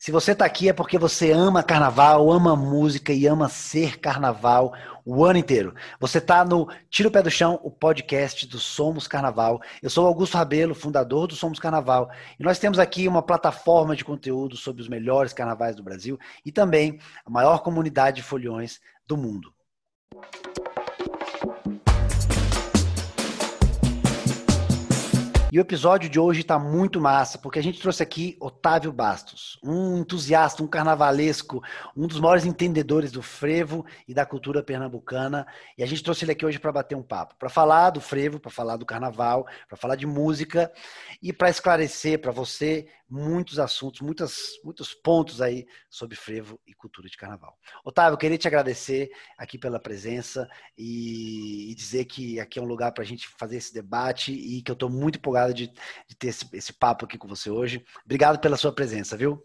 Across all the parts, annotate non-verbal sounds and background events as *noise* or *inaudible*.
Se você está aqui é porque você ama carnaval, ama música e ama ser carnaval o ano inteiro. Você está no Tira o Pé do Chão, o podcast do Somos Carnaval. Eu sou Augusto Rabelo, fundador do Somos Carnaval, e nós temos aqui uma plataforma de conteúdo sobre os melhores carnavais do Brasil e também a maior comunidade de foliões do mundo. E o episódio de hoje está muito massa, porque a gente trouxe aqui Otávio Bastos, um entusiasta, um carnavalesco, um dos maiores entendedores do frevo e da cultura pernambucana. E a gente trouxe ele aqui hoje para bater um papo, para falar do frevo, para falar do carnaval, para falar de música e para esclarecer para você muitos assuntos, muitas, muitos pontos aí sobre frevo e cultura de carnaval. Otávio, eu queria te agradecer aqui pela presença e, e dizer que aqui é um lugar para a gente fazer esse debate e que eu estou muito empolgado de, de ter esse, esse, papo aqui com você hoje. Obrigado pela sua presença, viu?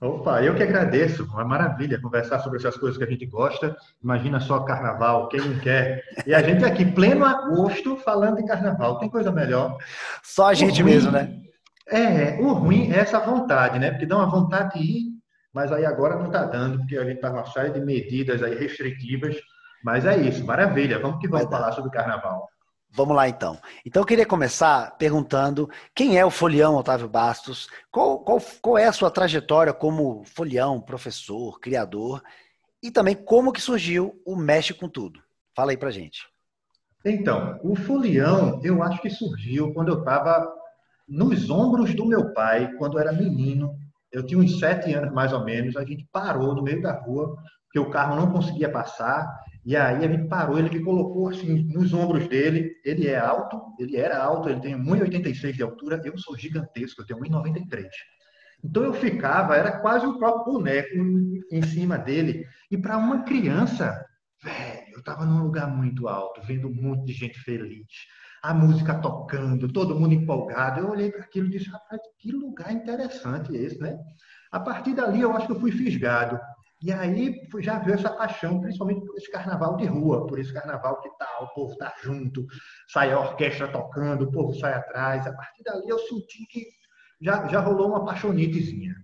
Opa, eu que agradeço. Uma maravilha conversar sobre essas coisas que a gente gosta. Imagina só carnaval, quem não quer. E a gente aqui, pleno agosto, falando de carnaval. Tem coisa melhor? Só a gente ruim, mesmo, né? É, o ruim é essa vontade, né? Porque dá uma vontade de ir, mas aí agora não está dando, porque a gente está uma série de medidas aí restritivas. Mas é isso, maravilha. Vamos que vamos falar sobre carnaval. Vamos lá então. Então eu queria começar perguntando quem é o Folião Otávio Bastos, qual, qual, qual é a sua trajetória como folião, professor, criador, e também como que surgiu o Mexe com Tudo. Fala aí pra gente. Então, o folião eu acho que surgiu quando eu estava nos ombros do meu pai, quando era menino. Eu tinha uns sete anos mais ou menos, a gente parou no meio da rua, porque o carro não conseguia passar, e aí ele parou, ele me colocou assim nos ombros dele. Ele é alto, ele era alto, ele tem 1,86 de altura, eu sou gigantesco, eu tenho 1,93. Então eu ficava, era quase o próprio boneco em cima dele. E para uma criança, velho, eu estava num lugar muito alto, vendo um monte de gente feliz, a música tocando, todo mundo empolgado. Eu olhei para aquilo e disse, rapaz, que lugar interessante esse, né? A partir dali eu acho que eu fui fisgado. E aí já veio essa paixão, principalmente por esse carnaval de rua, por esse carnaval que tá, o povo tá junto, sai a orquestra tocando, o povo sai atrás. A partir dali eu senti que já, já rolou uma paixonitezinha.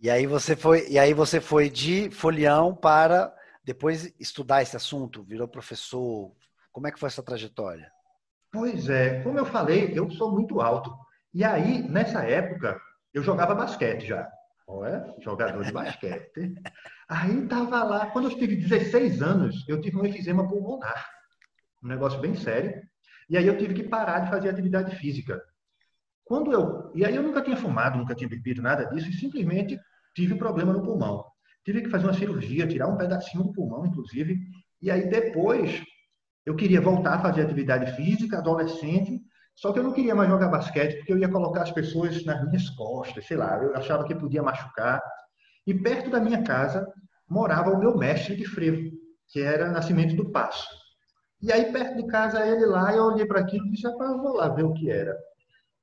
E aí você foi, e aí você foi de folião para depois estudar esse assunto, virou professor. Como é que foi essa trajetória? Pois é, como eu falei, eu sou muito alto. E aí, nessa época, eu jogava basquete já. É? Jogador de basquete. Aí tava lá, quando eu tive 16 anos, eu tive um efizema pulmonar. Um negócio bem sério. E aí eu tive que parar de fazer atividade física. Quando eu, e aí eu nunca tinha fumado, nunca tinha bebido nada disso e simplesmente tive problema no pulmão. Tive que fazer uma cirurgia, tirar um pedacinho do pulmão, inclusive. E aí depois eu queria voltar a fazer atividade física, adolescente, só que eu não queria mais jogar basquete porque eu ia colocar as pessoas nas minhas costas, sei lá, eu achava que podia machucar. E perto da minha casa morava o meu mestre de frevo, que era Nascimento do Passo. E aí perto de casa ele lá, eu olhei para aquilo e disse, rapaz, vou lá ver o que era.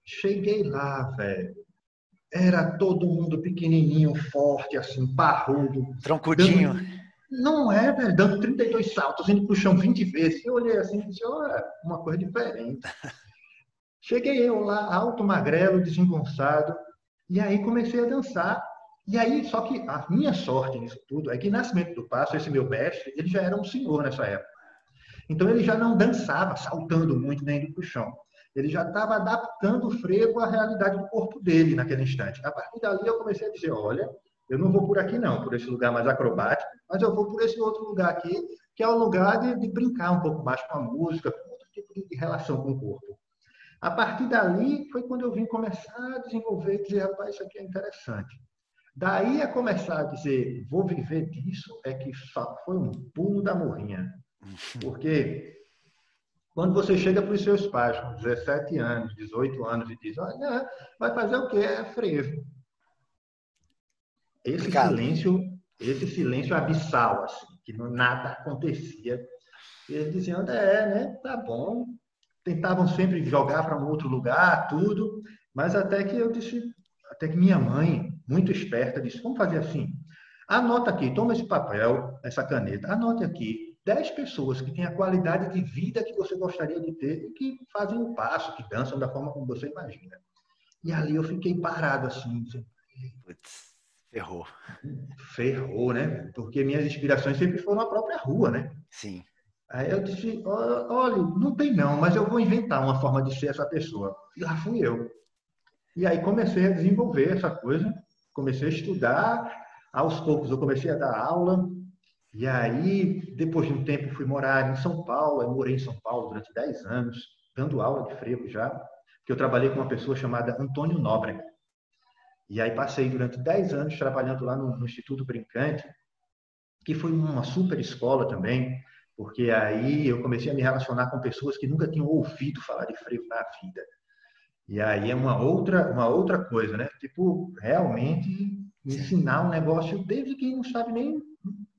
Cheguei lá, velho. Era todo mundo pequenininho, forte, assim, parrudo. Troncudinho. Dando... Não é, velho, dando 32 saltos, indo pro chão 20 vezes. Eu olhei assim e disse, olha, uma coisa diferente. *laughs* Cheguei eu lá, alto, magrelo, desengonçado, e aí comecei a dançar. E aí, só que a minha sorte nisso tudo é que Nascimento do Passo, esse meu mestre, ele já era um senhor nessa época. Então ele já não dançava saltando muito nem indo para o chão. Ele já estava adaptando o frevo à realidade do corpo dele naquele instante. A partir dali eu comecei a dizer, olha, eu não vou por aqui não, por esse lugar mais acrobático, mas eu vou por esse outro lugar aqui, que é o lugar de, de brincar um pouco mais com a música, com outro tipo de relação com o corpo. A partir dali foi quando eu vim começar a desenvolver e dizer, rapaz, isso aqui é interessante. Daí a começar a dizer, vou viver disso, é que foi um pulo da morrinha. Porque quando você chega para os seus pais com 17 anos, 18 anos e diz, olha, vai fazer o quê? É frevo. Esse Obrigado. silêncio, esse silêncio abissal, assim, que nada acontecia. Eles diziam, é, né? Tá bom, tentavam sempre jogar para um outro lugar, tudo, mas até que eu disse, até que minha mãe, muito esperta, disse: vamos fazer assim. Anota aqui, toma esse papel, essa caneta, anote aqui 10 pessoas que têm a qualidade de vida que você gostaria de ter e que fazem o passo, que dançam da forma como você imagina. E ali eu fiquei parado assim, Ferrou. Ferrou, né? Porque minhas inspirações sempre foram a própria rua, né? Sim. Aí eu disse, olha, não tem não, mas eu vou inventar uma forma de ser essa pessoa. E lá fui eu. E aí comecei a desenvolver essa coisa, comecei a estudar, aos poucos eu comecei a dar aula, e aí, depois de um tempo, fui morar em São Paulo, eu morei em São Paulo durante 10 anos, dando aula de frevo já, que eu trabalhei com uma pessoa chamada Antônio Nobre. E aí passei durante 10 anos trabalhando lá no, no Instituto Brincante, que foi uma super escola também, porque aí eu comecei a me relacionar com pessoas que nunca tinham ouvido falar de frevo na vida. E aí é uma outra, uma outra coisa, né? Tipo, realmente ensinar um negócio desde quem não sabe nem,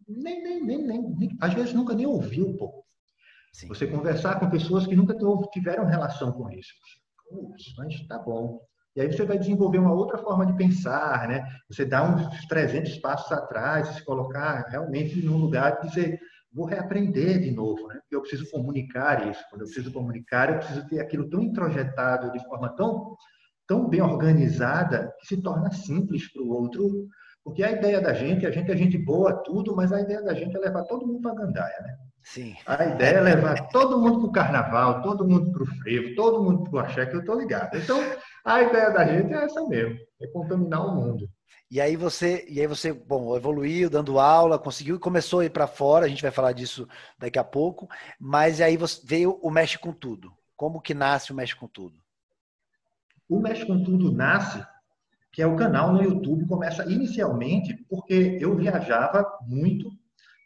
nem, nem, nem, nem, às vezes nunca nem ouviu, pô. Sim. Você conversar com pessoas que nunca tiveram relação com isso. Putz, mas tá bom. E aí você vai desenvolver uma outra forma de pensar, né? Você dá uns 300 passos atrás, se colocar realmente num lugar de dizer, vou reaprender de novo, né? Porque eu preciso comunicar isso. Quando eu preciso comunicar, eu preciso ter aquilo tão introjetado de forma tão, tão bem organizada que se torna simples para o outro. Porque a ideia da gente, a gente é gente boa, tudo, mas a ideia da gente é levar todo mundo para a gandaia, né? Sim. A ideia é levar todo mundo para o carnaval, todo mundo para o frevo, todo mundo para o axé, que eu estou ligado. Então, a ideia da gente é essa mesmo, é contaminar o mundo. E aí você, e aí você, bom, evoluiu dando aula, conseguiu e começou a ir para fora. A gente vai falar disso daqui a pouco. Mas aí você veio o Mexe com Tudo. Como que nasce o Mexe com Tudo? O Mexe com Tudo nasce, que é o canal no YouTube, começa inicialmente porque eu viajava muito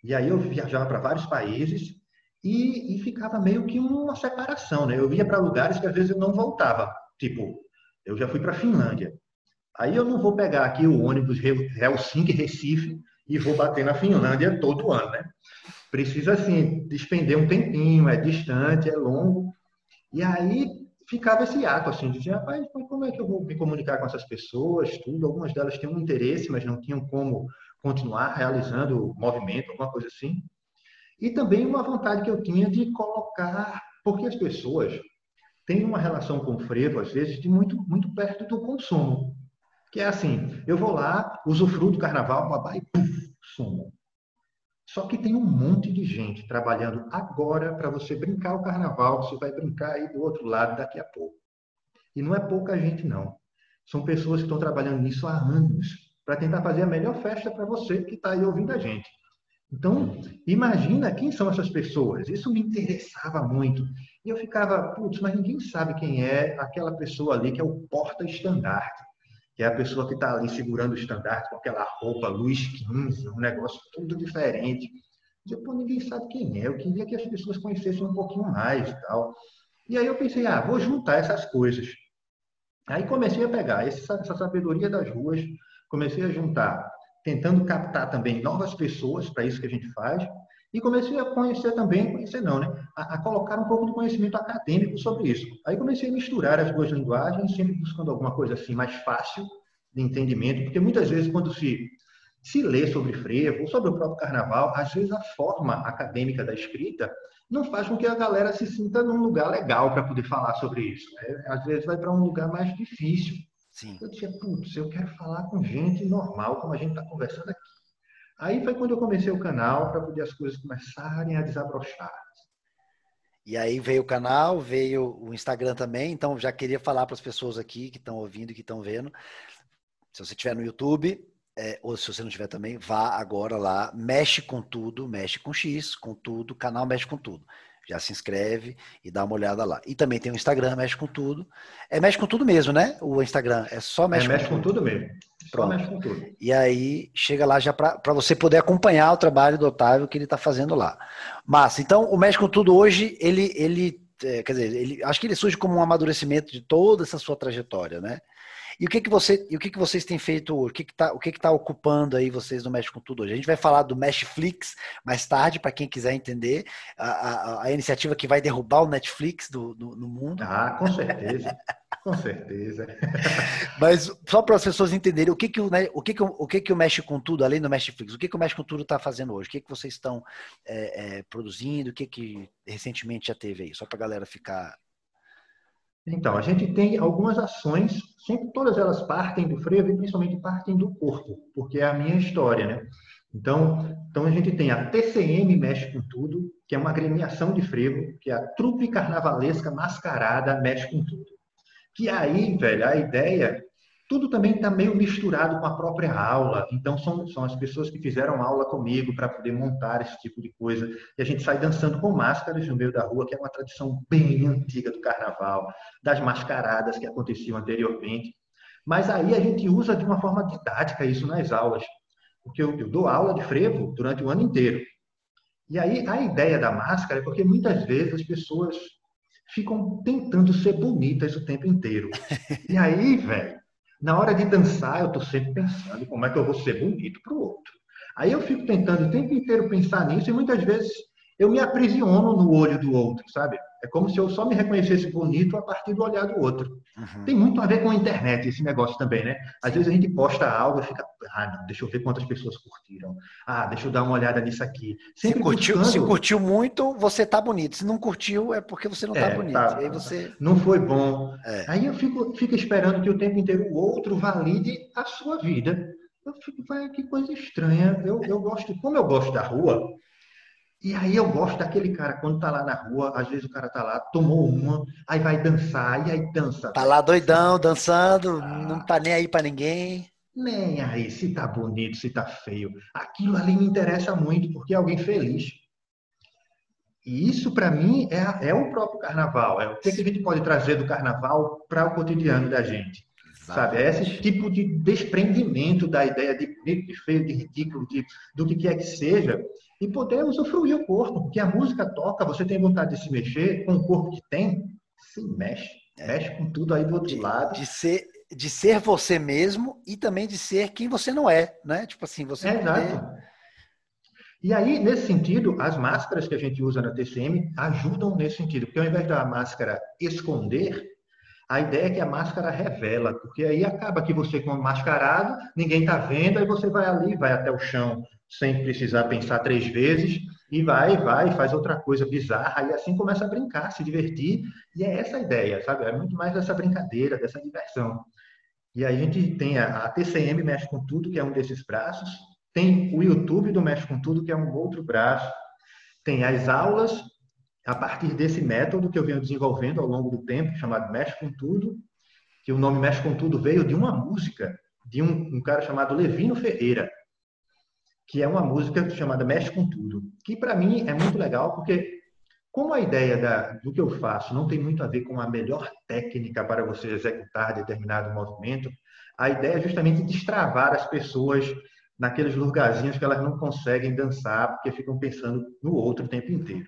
e aí eu viajava para vários países e, e, ficava meio que uma separação, né? Eu ia para lugares que às vezes eu não voltava. Tipo, eu já fui para a Finlândia. Aí eu não vou pegar aqui o ônibus Helsinki, Recife e vou bater na Finlândia todo ano, né? Precisa, assim, despender um tempinho, é distante, é longo. E aí ficava esse ato, assim, de rapaz, como é que eu vou me comunicar com essas pessoas, tudo. Algumas delas tinham um interesse, mas não tinham como continuar realizando o movimento, alguma coisa assim. E também uma vontade que eu tinha de colocar, porque as pessoas têm uma relação com o frevo, às vezes, de muito, muito perto do consumo. Que é assim, eu vou lá, usufruo do carnaval, babá, e puf, sumo. Só que tem um monte de gente trabalhando agora para você brincar o carnaval, você vai brincar aí do outro lado daqui a pouco. E não é pouca gente, não. São pessoas que estão trabalhando nisso há anos, para tentar fazer a melhor festa para você que está aí ouvindo a gente. Então, imagina quem são essas pessoas. Isso me interessava muito. E eu ficava, putz, mas ninguém sabe quem é aquela pessoa ali que é o porta-estandarte que é a pessoa que está ali segurando o estandarte com aquela roupa luz 15, um negócio tudo diferente. Eu, pô, ninguém sabe quem é, eu queria que as pessoas conhecessem um pouquinho mais e tal. E aí eu pensei, ah, vou juntar essas coisas. Aí comecei a pegar essa, essa sabedoria das ruas, comecei a juntar, tentando captar também novas pessoas para isso que a gente faz, e comecei a conhecer também, conhecer não, né? A, a, colocar um pouco de conhecimento acadêmico sobre isso. Aí comecei a misturar as duas linguagens, sempre buscando alguma coisa assim mais fácil de entendimento, porque muitas vezes quando se se lê sobre frevo, ou sobre o próprio carnaval, às vezes a forma acadêmica da escrita não faz com que a galera se sinta num lugar legal para poder falar sobre isso. Né? Às vezes vai para um lugar mais difícil. Sim. Eu disse, putz, eu quero falar com gente normal, como a gente está conversando aqui. Aí foi quando eu comecei o canal para poder as coisas começarem a desabrochar. E aí veio o canal, veio o Instagram também, então já queria falar para as pessoas aqui que estão ouvindo e que estão vendo. Se você estiver no YouTube, é, ou se você não tiver também, vá agora lá, mexe com tudo, mexe com X, com tudo, canal mexe com tudo já se inscreve e dá uma olhada lá. E também tem o Instagram, mexe com tudo. É mexe com tudo mesmo, né? O Instagram é só mexe, é, mexe com, tudo. com tudo mesmo. Pronto. Só mexe com tudo. E aí chega lá já para você poder acompanhar o trabalho do Otávio que ele está fazendo lá. Massa. Então o mexe com tudo hoje ele ele é, quer dizer ele acho que ele surge como um amadurecimento de toda essa sua trajetória, né? E o que que você, e o que que vocês têm feito hoje? O que que tá, o que que tá ocupando aí vocês no Mexe com Tudo hoje? A gente vai falar do Meshflix mais tarde para quem quiser entender a, a, a, iniciativa que vai derrubar o Netflix do, do no mundo. Ah, com certeza. com certeza. Mas só para as pessoas entenderem o que que o, o que que o, o que que o Mexe com Tudo, além do Meshflix, o que que o Mexe com Tudo está fazendo hoje? O que que vocês estão é, é, produzindo? O que que recentemente já teve aí? Só para a galera ficar Então, a gente tem algumas ações, sempre todas elas partem do frevo e principalmente partem do corpo, porque é a minha história, né? Então, então a gente tem a TCM Mexe com Tudo, que é uma agremiação de frevo, que é a trupe carnavalesca mascarada Mexe com Tudo. Que aí, velho, a ideia tudo também está meio misturado com a própria aula. Então, são, são as pessoas que fizeram aula comigo para poder montar esse tipo de coisa. E a gente sai dançando com máscaras no meio da rua, que é uma tradição bem antiga do carnaval, das mascaradas que aconteciam anteriormente. Mas aí a gente usa de uma forma didática isso nas aulas. Porque eu, eu dou aula de frevo durante o ano inteiro. E aí a ideia da máscara é porque muitas vezes as pessoas ficam tentando ser bonitas o tempo inteiro. *laughs* E aí, velho, na hora de dançar, eu estou sempre pensando como é que eu vou ser bonito para o outro. Aí eu fico tentando o tempo inteiro pensar nisso e muitas vezes eu me aprisiono no olho do outro, sabe? É como se eu só me reconhecesse bonito a partir do olhar do outro. Uhum. Tem muito a ver com a internet esse negócio também, né? Às vezes a gente posta algo e fica, ah, não, deixa eu ver quantas pessoas curtiram. Ah, deixa eu dar uma olhada nisso aqui. Sempre se curtiu, buscando... se curtiu muito, você tá bonito. Se não curtiu, é porque você não tá é, bonito. Tá, aí você... Não foi bom. É. Aí eu fico, fico esperando que o tempo inteiro o outro valide a sua vida. Eu fico, vai, que coisa estranha. Eu, eu gosto, como eu gosto da rua, e aí eu gosto daquele cara, quando tá lá na rua, às vezes o cara tá lá, tomou uma, aí vai dançar, e aí dança. Tá lá doidão, dançando, ah, não tá nem aí para ninguém. Nem aí, se tá bonito, se tá feio. Aquilo ali me interessa muito, porque é alguém feliz. E isso, para mim, é, é o próprio carnaval. É o que, que a gente pode trazer do carnaval para o cotidiano da gente. Sabe? É esse tipo de desprendimento da ideia de bonito, de feio, de ridículo, de, do que quer que seja, e poder usufruir o corpo, porque a música toca, você tem vontade de se mexer com o corpo que tem, se mexe, é. mexe com tudo aí do outro de, lado. De ser, de ser você mesmo e também de ser quem você não é, né? Tipo assim, você é. Exato. E aí, nesse sentido, as máscaras que a gente usa na TCM ajudam nesse sentido, porque ao invés da máscara esconder, a ideia é que a máscara revela, porque aí acaba que você com mascarado, ninguém está vendo, aí você vai ali, vai até o chão, sem precisar pensar três vezes, e vai, vai, faz outra coisa bizarra, e assim começa a brincar, se divertir, e é essa a ideia, sabe? É muito mais dessa brincadeira, dessa diversão. E aí a gente tem a, a TCM Mexe com Tudo, que é um desses braços, tem o YouTube do Mexe com Tudo, que é um outro braço, tem as aulas, a partir desse método que eu venho desenvolvendo ao longo do tempo, chamado Mexe com Tudo, que o nome Mexe com Tudo veio de uma música de um, um cara chamado Levino Ferreira, que é uma música chamada Mexe com Tudo, que para mim é muito legal porque como a ideia da, do que eu faço não tem muito a ver com a melhor técnica para você executar determinado movimento, a ideia é justamente destravar as pessoas naqueles lugarzinhos que elas não conseguem dançar porque ficam pensando no outro o tempo inteiro.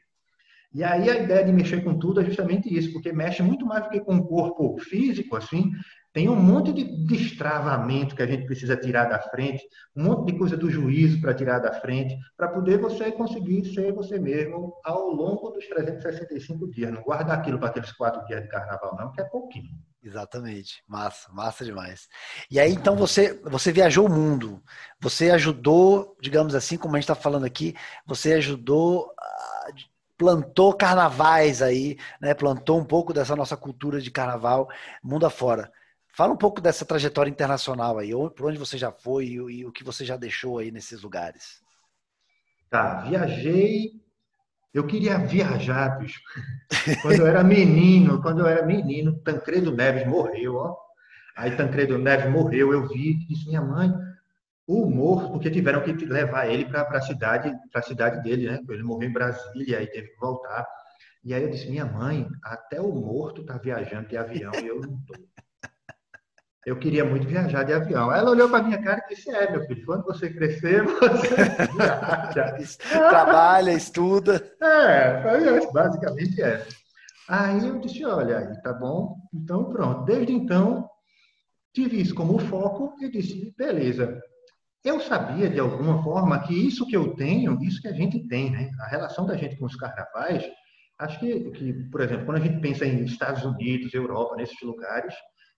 E aí a ideia de mexer com tudo é justamente isso, porque mexe muito mais do que com o corpo físico, assim, tem um monte de destravamento que a gente precisa tirar da frente, um monte de coisa do juízo para tirar da frente, para poder você conseguir ser você mesmo ao longo dos 365 dias. Não guardar aquilo para aqueles quatro dias de carnaval, não, que é pouquinho. Exatamente, massa, massa demais. E aí, então, você, você viajou o mundo, você ajudou, digamos assim, como a gente está falando aqui, você ajudou plantou carnavais aí, né? Plantou um pouco dessa nossa cultura de carnaval mundo afora. Fala um pouco dessa trajetória internacional aí, por onde você já foi e, e o que você já deixou aí nesses lugares. Tá, viajei. Eu queria viajar, bicho. *laughs* Quando eu era menino, quando eu era menino, Tancredo Neves morreu, ó. Aí Tancredo Neves morreu, eu vi, disse minha mãe, o morto, porque tiveram que levar ele para a cidade, para a cidade dele, né? Ele morreu em Brasília e teve que voltar. E aí eu disse, minha mãe, até o morto está viajando de avião e eu não estou eu queria muito viajar de avião. Ela olhou para minha cara e disse: É, meu filho, quando você crescer, *laughs* você viaja. *laughs* Trabalha, estuda. É, basicamente é. Aí eu disse: Olha, aí tá bom, então pronto. Desde então, tive isso como foco e disse: Beleza. Eu sabia, de alguma forma, que isso que eu tenho, isso que a gente tem, né? A relação da gente com os carnavais, acho que, que por exemplo, quando a gente pensa em Estados Unidos, Europa, nesses lugares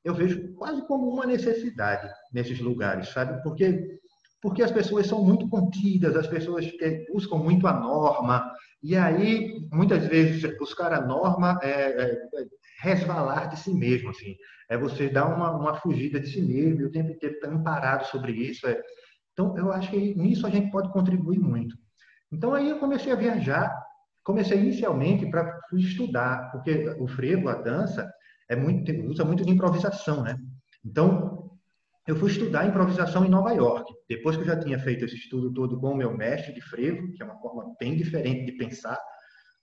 eu vejo quase como uma necessidade nesses lugares, sabe? Porque porque as pessoas são muito contidas, as pessoas buscam muito a norma, e aí, muitas vezes, buscar a norma é, é, é resvalar de si mesmo, assim. É você dar uma, uma fugida de si mesmo e o tempo inteiro estar amparado sobre isso. É... Então, eu acho que nisso a gente pode contribuir muito. Então, aí eu comecei a viajar. Comecei inicialmente para estudar, porque o frevo, a dança, é muito, usa muito de improvisação, né? Então, eu fui estudar improvisação em Nova York. Depois que eu já tinha feito esse estudo todo com o meu mestre de frevo, que é uma forma bem diferente de pensar,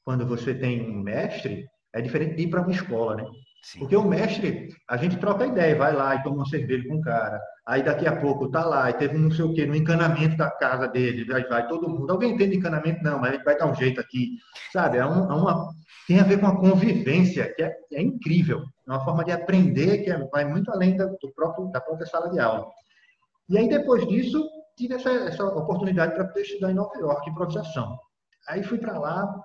quando você tem um mestre, é diferente de ir para uma escola, né? Sim. Porque o mestre, a gente troca ideia, vai lá e toma uma cerveja com o cara. Aí daqui a pouco tá lá, e teve um não sei o quê, no encanamento da casa dele, aí vai todo mundo. Alguém entende encanamento? Não, mas a gente vai dar um jeito aqui. Sabe? É, um, é uma, tem a ver com a convivência, que é, é incrível. É uma forma de aprender que é, vai muito além da, do próprio, da própria sala de aula. E aí, depois disso, tive essa, essa oportunidade para poder estudar em Nova York, improvisação. Aí fui para lá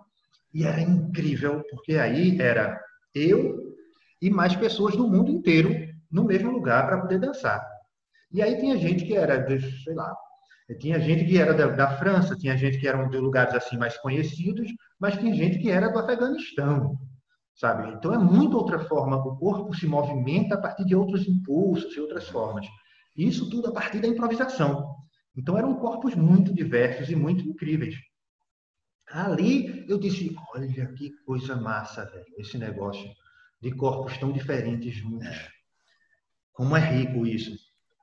e era incrível, porque aí era eu e mais pessoas do mundo inteiro no mesmo lugar para poder dançar. E aí tinha gente que era, de, sei lá, tinha gente que era da, da, França, tinha gente que era de lugares assim mais conhecidos, mas tinha gente que era do Afeganistão, sabe? Então é muito outra forma. O corpo se movimenta a partir de outros impulsos e outras formas. Isso tudo a partir da improvisação. Então eram corpos muito diversos e muito incríveis. Ali eu disse, olha que coisa massa, velho, esse negócio de corpos tão diferentes juntos. Como é rico isso.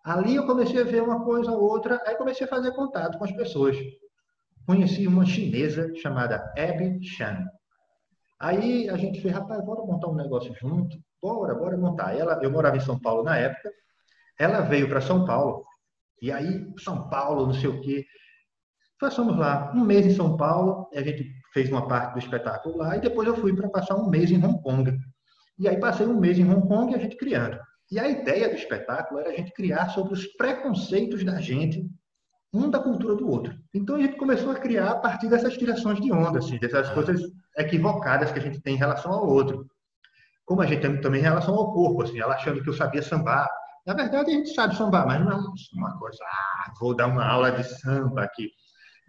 Ali eu comecei a ver uma coisa ou outra, aí comecei a fazer contato com as pessoas. Conheci uma chinesa chamada Abby Chan. Aí a gente fez, rapaz, bora montar um negócio junto? Bora, bora montar. Ela, eu morava em São Paulo na época, ela veio para São Paulo, e aí, São Paulo, não sei o quê. Passamos lá um mês em São Paulo, a gente fez uma parte do espetáculo lá, e depois eu fui para passar um mês em Hong Kong. E aí passei um mês em Hong Kong e a gente criando. E a ideia do espetáculo era a gente criar sobre os preconceitos da gente, um da cultura do outro. Então a gente começou a criar a partir dessas tirações de onda, assim, dessas coisas equivocadas que a gente tem em relação ao outro. Como a gente tem também em relação ao corpo, assim, ela achando que eu sabia sambar. Na verdade, a gente sabe sambar, mas não é uma coisa, ah, vou dar uma aula de samba aqui.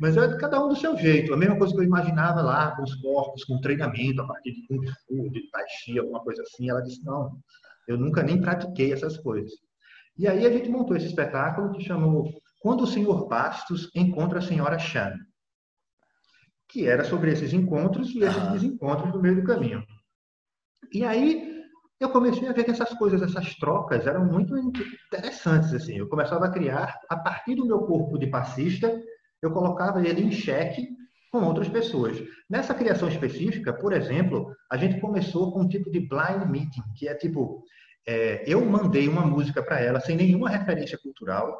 Mas é cada um do seu jeito. A mesma coisa que eu imaginava lá com os corpos, com treinamento a partir de Kung Fu, de Tai Chi, alguma coisa assim. Ela disse, não, eu nunca nem pratiquei essas coisas. E aí a gente montou esse espetáculo que chamou Quando o Senhor Bastos Encontra a Senhora Chan, que era sobre esses encontros e esses desencontros no meio do caminho. E aí eu comecei a ver que essas coisas, essas trocas eram muito interessantes. assim. Eu começava a criar, a partir do meu corpo de passista, eu colocava ele em xeque com outras pessoas. Nessa criação específica, por exemplo, a gente começou com um tipo de blind meeting, que é tipo, é, eu mandei uma música para ela sem nenhuma referência cultural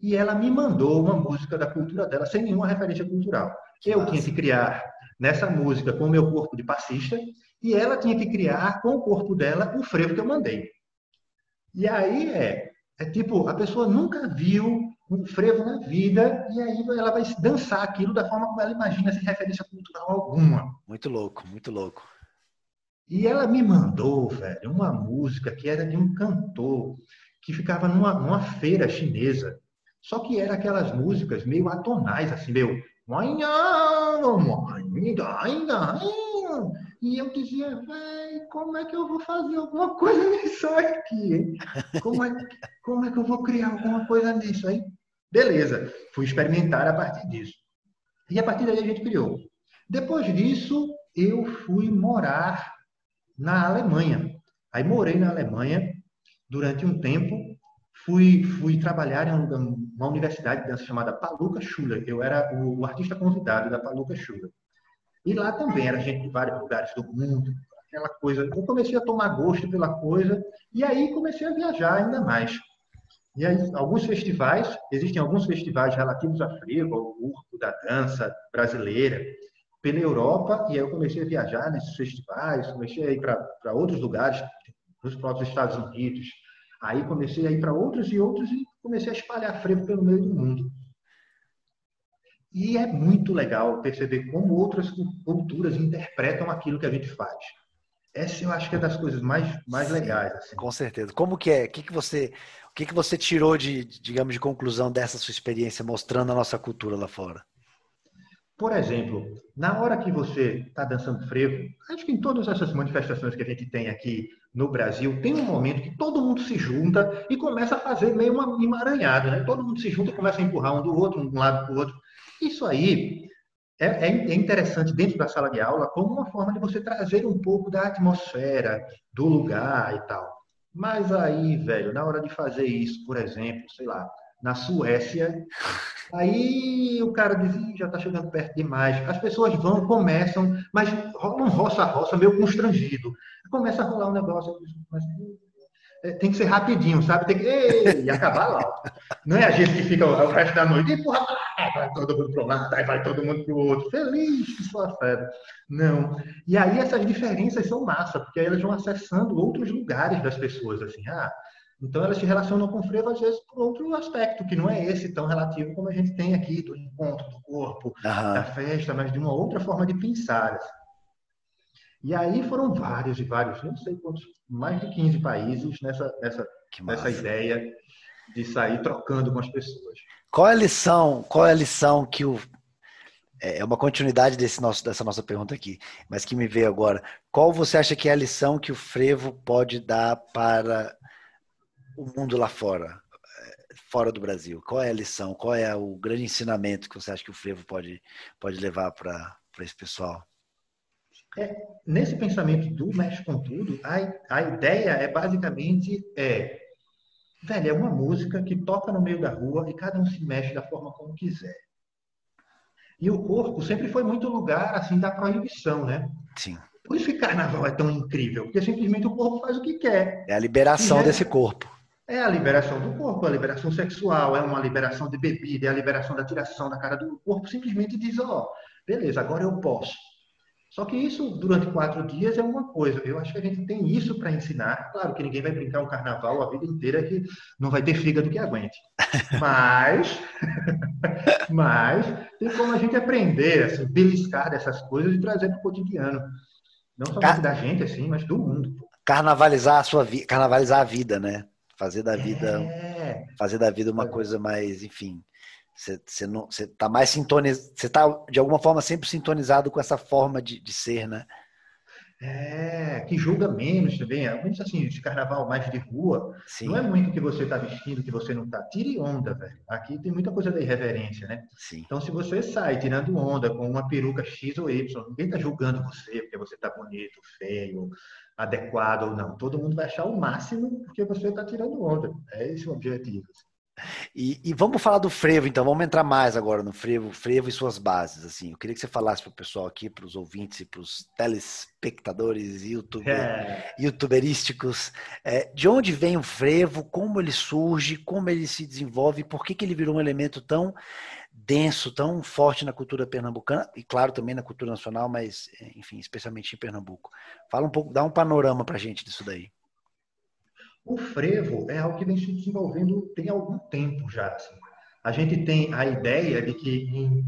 e ela me mandou uma música da cultura dela sem nenhuma referência cultural. Eu Nossa. tinha que criar nessa música com o meu corpo de passista e ela tinha que criar com o corpo dela o frevo que eu mandei. E aí é, é tipo, a pessoa nunca viu um frevo na vida e aí ela vai dançar aquilo da forma como ela imagina sem referência cultural alguma. Muito louco, muito louco. E ela me mandou, velho, uma música que era de um cantor que ficava numa, numa feira chinesa. Só que era aquelas músicas meio atonais, assim, meio. E eu dizia, velho, como é que eu vou fazer alguma coisa *laughs* nisso aqui? Como, é, como é que eu vou criar alguma coisa nisso aí? Beleza, fui experimentar a partir disso. E a partir daí a gente criou. Depois disso, eu fui morar na Alemanha. Aí morei na Alemanha durante um tempo, fui, fui trabalhar em uma universidade de dança chamada Paluca Schuller. Eu era o, o artista convidado da Paluca Schuller. E lá também era gente de vários lugares do mundo, aquela coisa. Eu comecei a tomar gosto pela coisa e aí comecei a viajar ainda mais. E aí, alguns festivais, existem alguns festivais relativos a frevo, ao urco da dança brasileira, pela Europa, e aí eu comecei a viajar nesses festivais, comecei a ir para outros lugares, nos próprios Estados Unidos. Aí comecei a ir para outros e outros e comecei a espalhar frevo pelo meio do mundo. E é muito legal perceber como outras culturas interpretam aquilo que a gente faz. Essa eu acho que é das coisas mais, mais Sim, legais. Assim. Com certeza. Como que é? O que, que você, o que, que você tirou de, digamos, de conclusão dessa sua experiência mostrando a nossa cultura lá fora? Por exemplo, na hora que você está dançando frevo, acho que em todas essas manifestações que a gente tem aqui no Brasil, tem um momento que todo mundo se junta e começa a fazer meio uma emaranhada, né? Todo mundo se junta e começa a empurrar um do outro, um lado para o outro. Isso aí é, é, é, interessante dentro da sala de aula como uma forma de você trazer um pouco da atmosfera, do lugar e tal. Mas aí, velho, na hora de fazer isso, por exemplo, sei lá, na Suécia, aí o cara diz, já está chegando perto demais. As pessoas vão, começam, mas rola um roça-roça meio constrangido. Começa a rolar um negócio, mas é, tem que ser rapidinho, sabe? Tem que ei, e *laughs* acabar lá. Não é a gente que fica o resto da noite, e porra, vai todo mundo para um lado, aí vai todo mundo para o outro, feliz que sua fera. Não. E aí essas diferenças são massa, porque aí elas vão acessando outros lugares das pessoas, assim, ah, então elas se relacionam com o frevo, às vezes, por outro aspecto, que não é esse tão relativo como a gente tem aqui, do encontro do corpo, uhum. da festa, mas de uma outra forma de pensar. Assim. E aí foram vários e vários, não sei quantos, mais de 15 países nessa, nessa, nessa ideia de sair trocando com as pessoas. Qual é a lição? Qual é a lição que o é, é uma continuidade desse nosso, dessa nossa pergunta aqui, mas que me veio agora. Qual você acha que é a lição que o frevo pode dar para o mundo lá fora, é, fora do Brasil? Qual é a lição? Qual é o grande ensinamento que você acha que o frevo pode, pode levar para esse pessoal? É, nesse pensamento do mexe com tudo, a, a ideia é basicamente é, velho, é uma música que toca no meio da rua e cada um se mexe da forma como quiser. E o corpo sempre foi muito lugar assim da proibição, né? Sim. Por isso que carnaval é tão incrível, porque simplesmente o corpo faz o que quer. É a liberação é, desse corpo. É a liberação do corpo, é a liberação sexual, é uma liberação de bebida, é a liberação da tiração da cara do corpo. Simplesmente diz, ó, oh, beleza, agora eu posso. Só que isso, durante quatro dias, é uma coisa. Eu acho que a gente tem isso para ensinar. Claro que ninguém vai brincar um carnaval a vida inteira que não vai ter fígado que aguente. *laughs* Mas, *laughs* mas tem como a gente aprender, assim, beliscar dessas coisas e trazer para o cotidiano. Não só Car... da gente, assim, mas do mundo. Carnavalizar a sua vida, carnavalizar a vida, né? Fazer da vida, é... fazer da vida uma coisa mais, enfim, você, você, não, você tá mais sintonizado, você tá de alguma forma sempre sintonizado com essa forma de, de ser, né? É, que julga menos também. É muito assim, esse carnaval mais de rua, Sim. não é muito que você está vestindo, que você não está. Tire onda, velho. Aqui tem muita coisa da irreverência, né? Sim. Então, se você sai tirando onda com uma peruca X ou Y, ninguém está julgando você porque você está bonito, feio, adequado ou não. Todo mundo vai achar o máximo porque você está tirando onda. É esse o objetivo. E, e, vamos falar do frevo, então. Vamos entrar mais agora no frevo, frevo e suas bases. Assim, eu queria que você falasse para o pessoal aqui, para os ouvintes e para os telespectadores YouTube, é. youtuberísticos, é, de onde vem o frevo, como ele surge, como ele se desenvolve, por que, que ele virou um elemento tão denso, tão forte na cultura pernambucana e, claro, também na cultura nacional, mas, enfim, especialmente em Pernambuco. Fala um pouco, dá um panorama para a gente disso daí. O frevo é algo que vem se desenvolvendo tem algum tempo já. Assim. A gente tem a ideia de que em,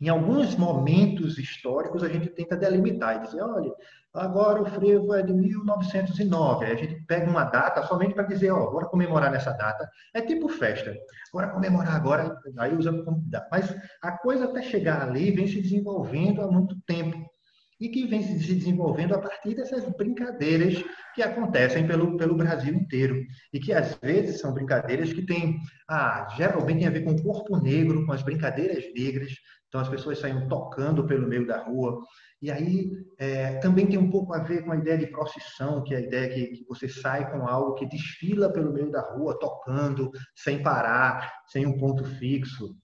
em alguns momentos históricos a gente tenta delimitar e dizer, olha, agora o frevo é de 1909. Aí a gente pega uma data somente para dizer, ó, bora comemorar nessa data. É tipo festa. Bora comemorar agora, aí usa como data. Mas a coisa até chegar ali vem se desenvolvendo há muito tempo e que vem se desenvolvendo a partir dessas brincadeiras que acontecem pelo, pelo Brasil inteiro. E que às vezes são brincadeiras que têm, ah, geralmente tem a ver com o corpo negro, com as brincadeiras negras, então as pessoas saem tocando pelo meio da rua. E aí é, também tem um pouco a ver com a ideia de procissão, que é a ideia que, que você sai com algo que desfila pelo meio da rua, tocando, sem parar, sem um ponto fixo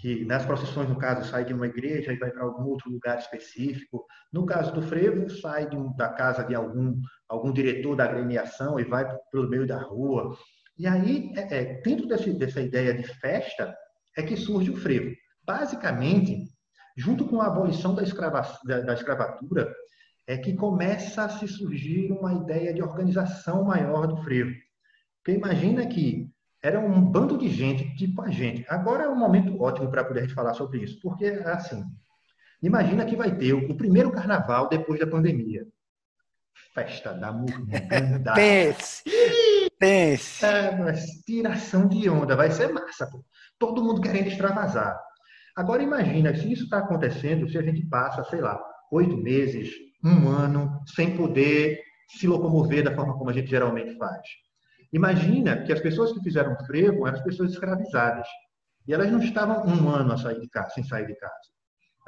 que nas procissões, no caso, sai de uma igreja e vai para algum outro lugar específico. No caso do frevo, sai um, da casa de algum, algum diretor da agremiação e vai pelo meio da rua. E aí, é, é, dentro desse, dessa ideia de festa, é que surge o frevo. Basicamente, junto com a abolição da, escrava, da, da escravatura, é que começa a se surgir uma ideia de organização maior do frevo. Porque imagina que era um bando de gente, tipo a gente. Agora é um momento ótimo para poder falar sobre isso, porque, assim, imagina que vai ter o primeiro carnaval depois da pandemia. festa da *laughs* murmuranda. pense! pense! É, mas tiração de onda, vai ser massa, pô. Todo mundo querendo extravasar. Agora imagina, se isso está acontecendo, se a gente passa, sei lá, oito meses, um ano, sem poder se locomover da forma como a gente geralmente faz. Imagina que as pessoas que fizeram frevo eram as pessoas escravizadas. E elas não estavam um ano a sair de casa, sem sair de casa.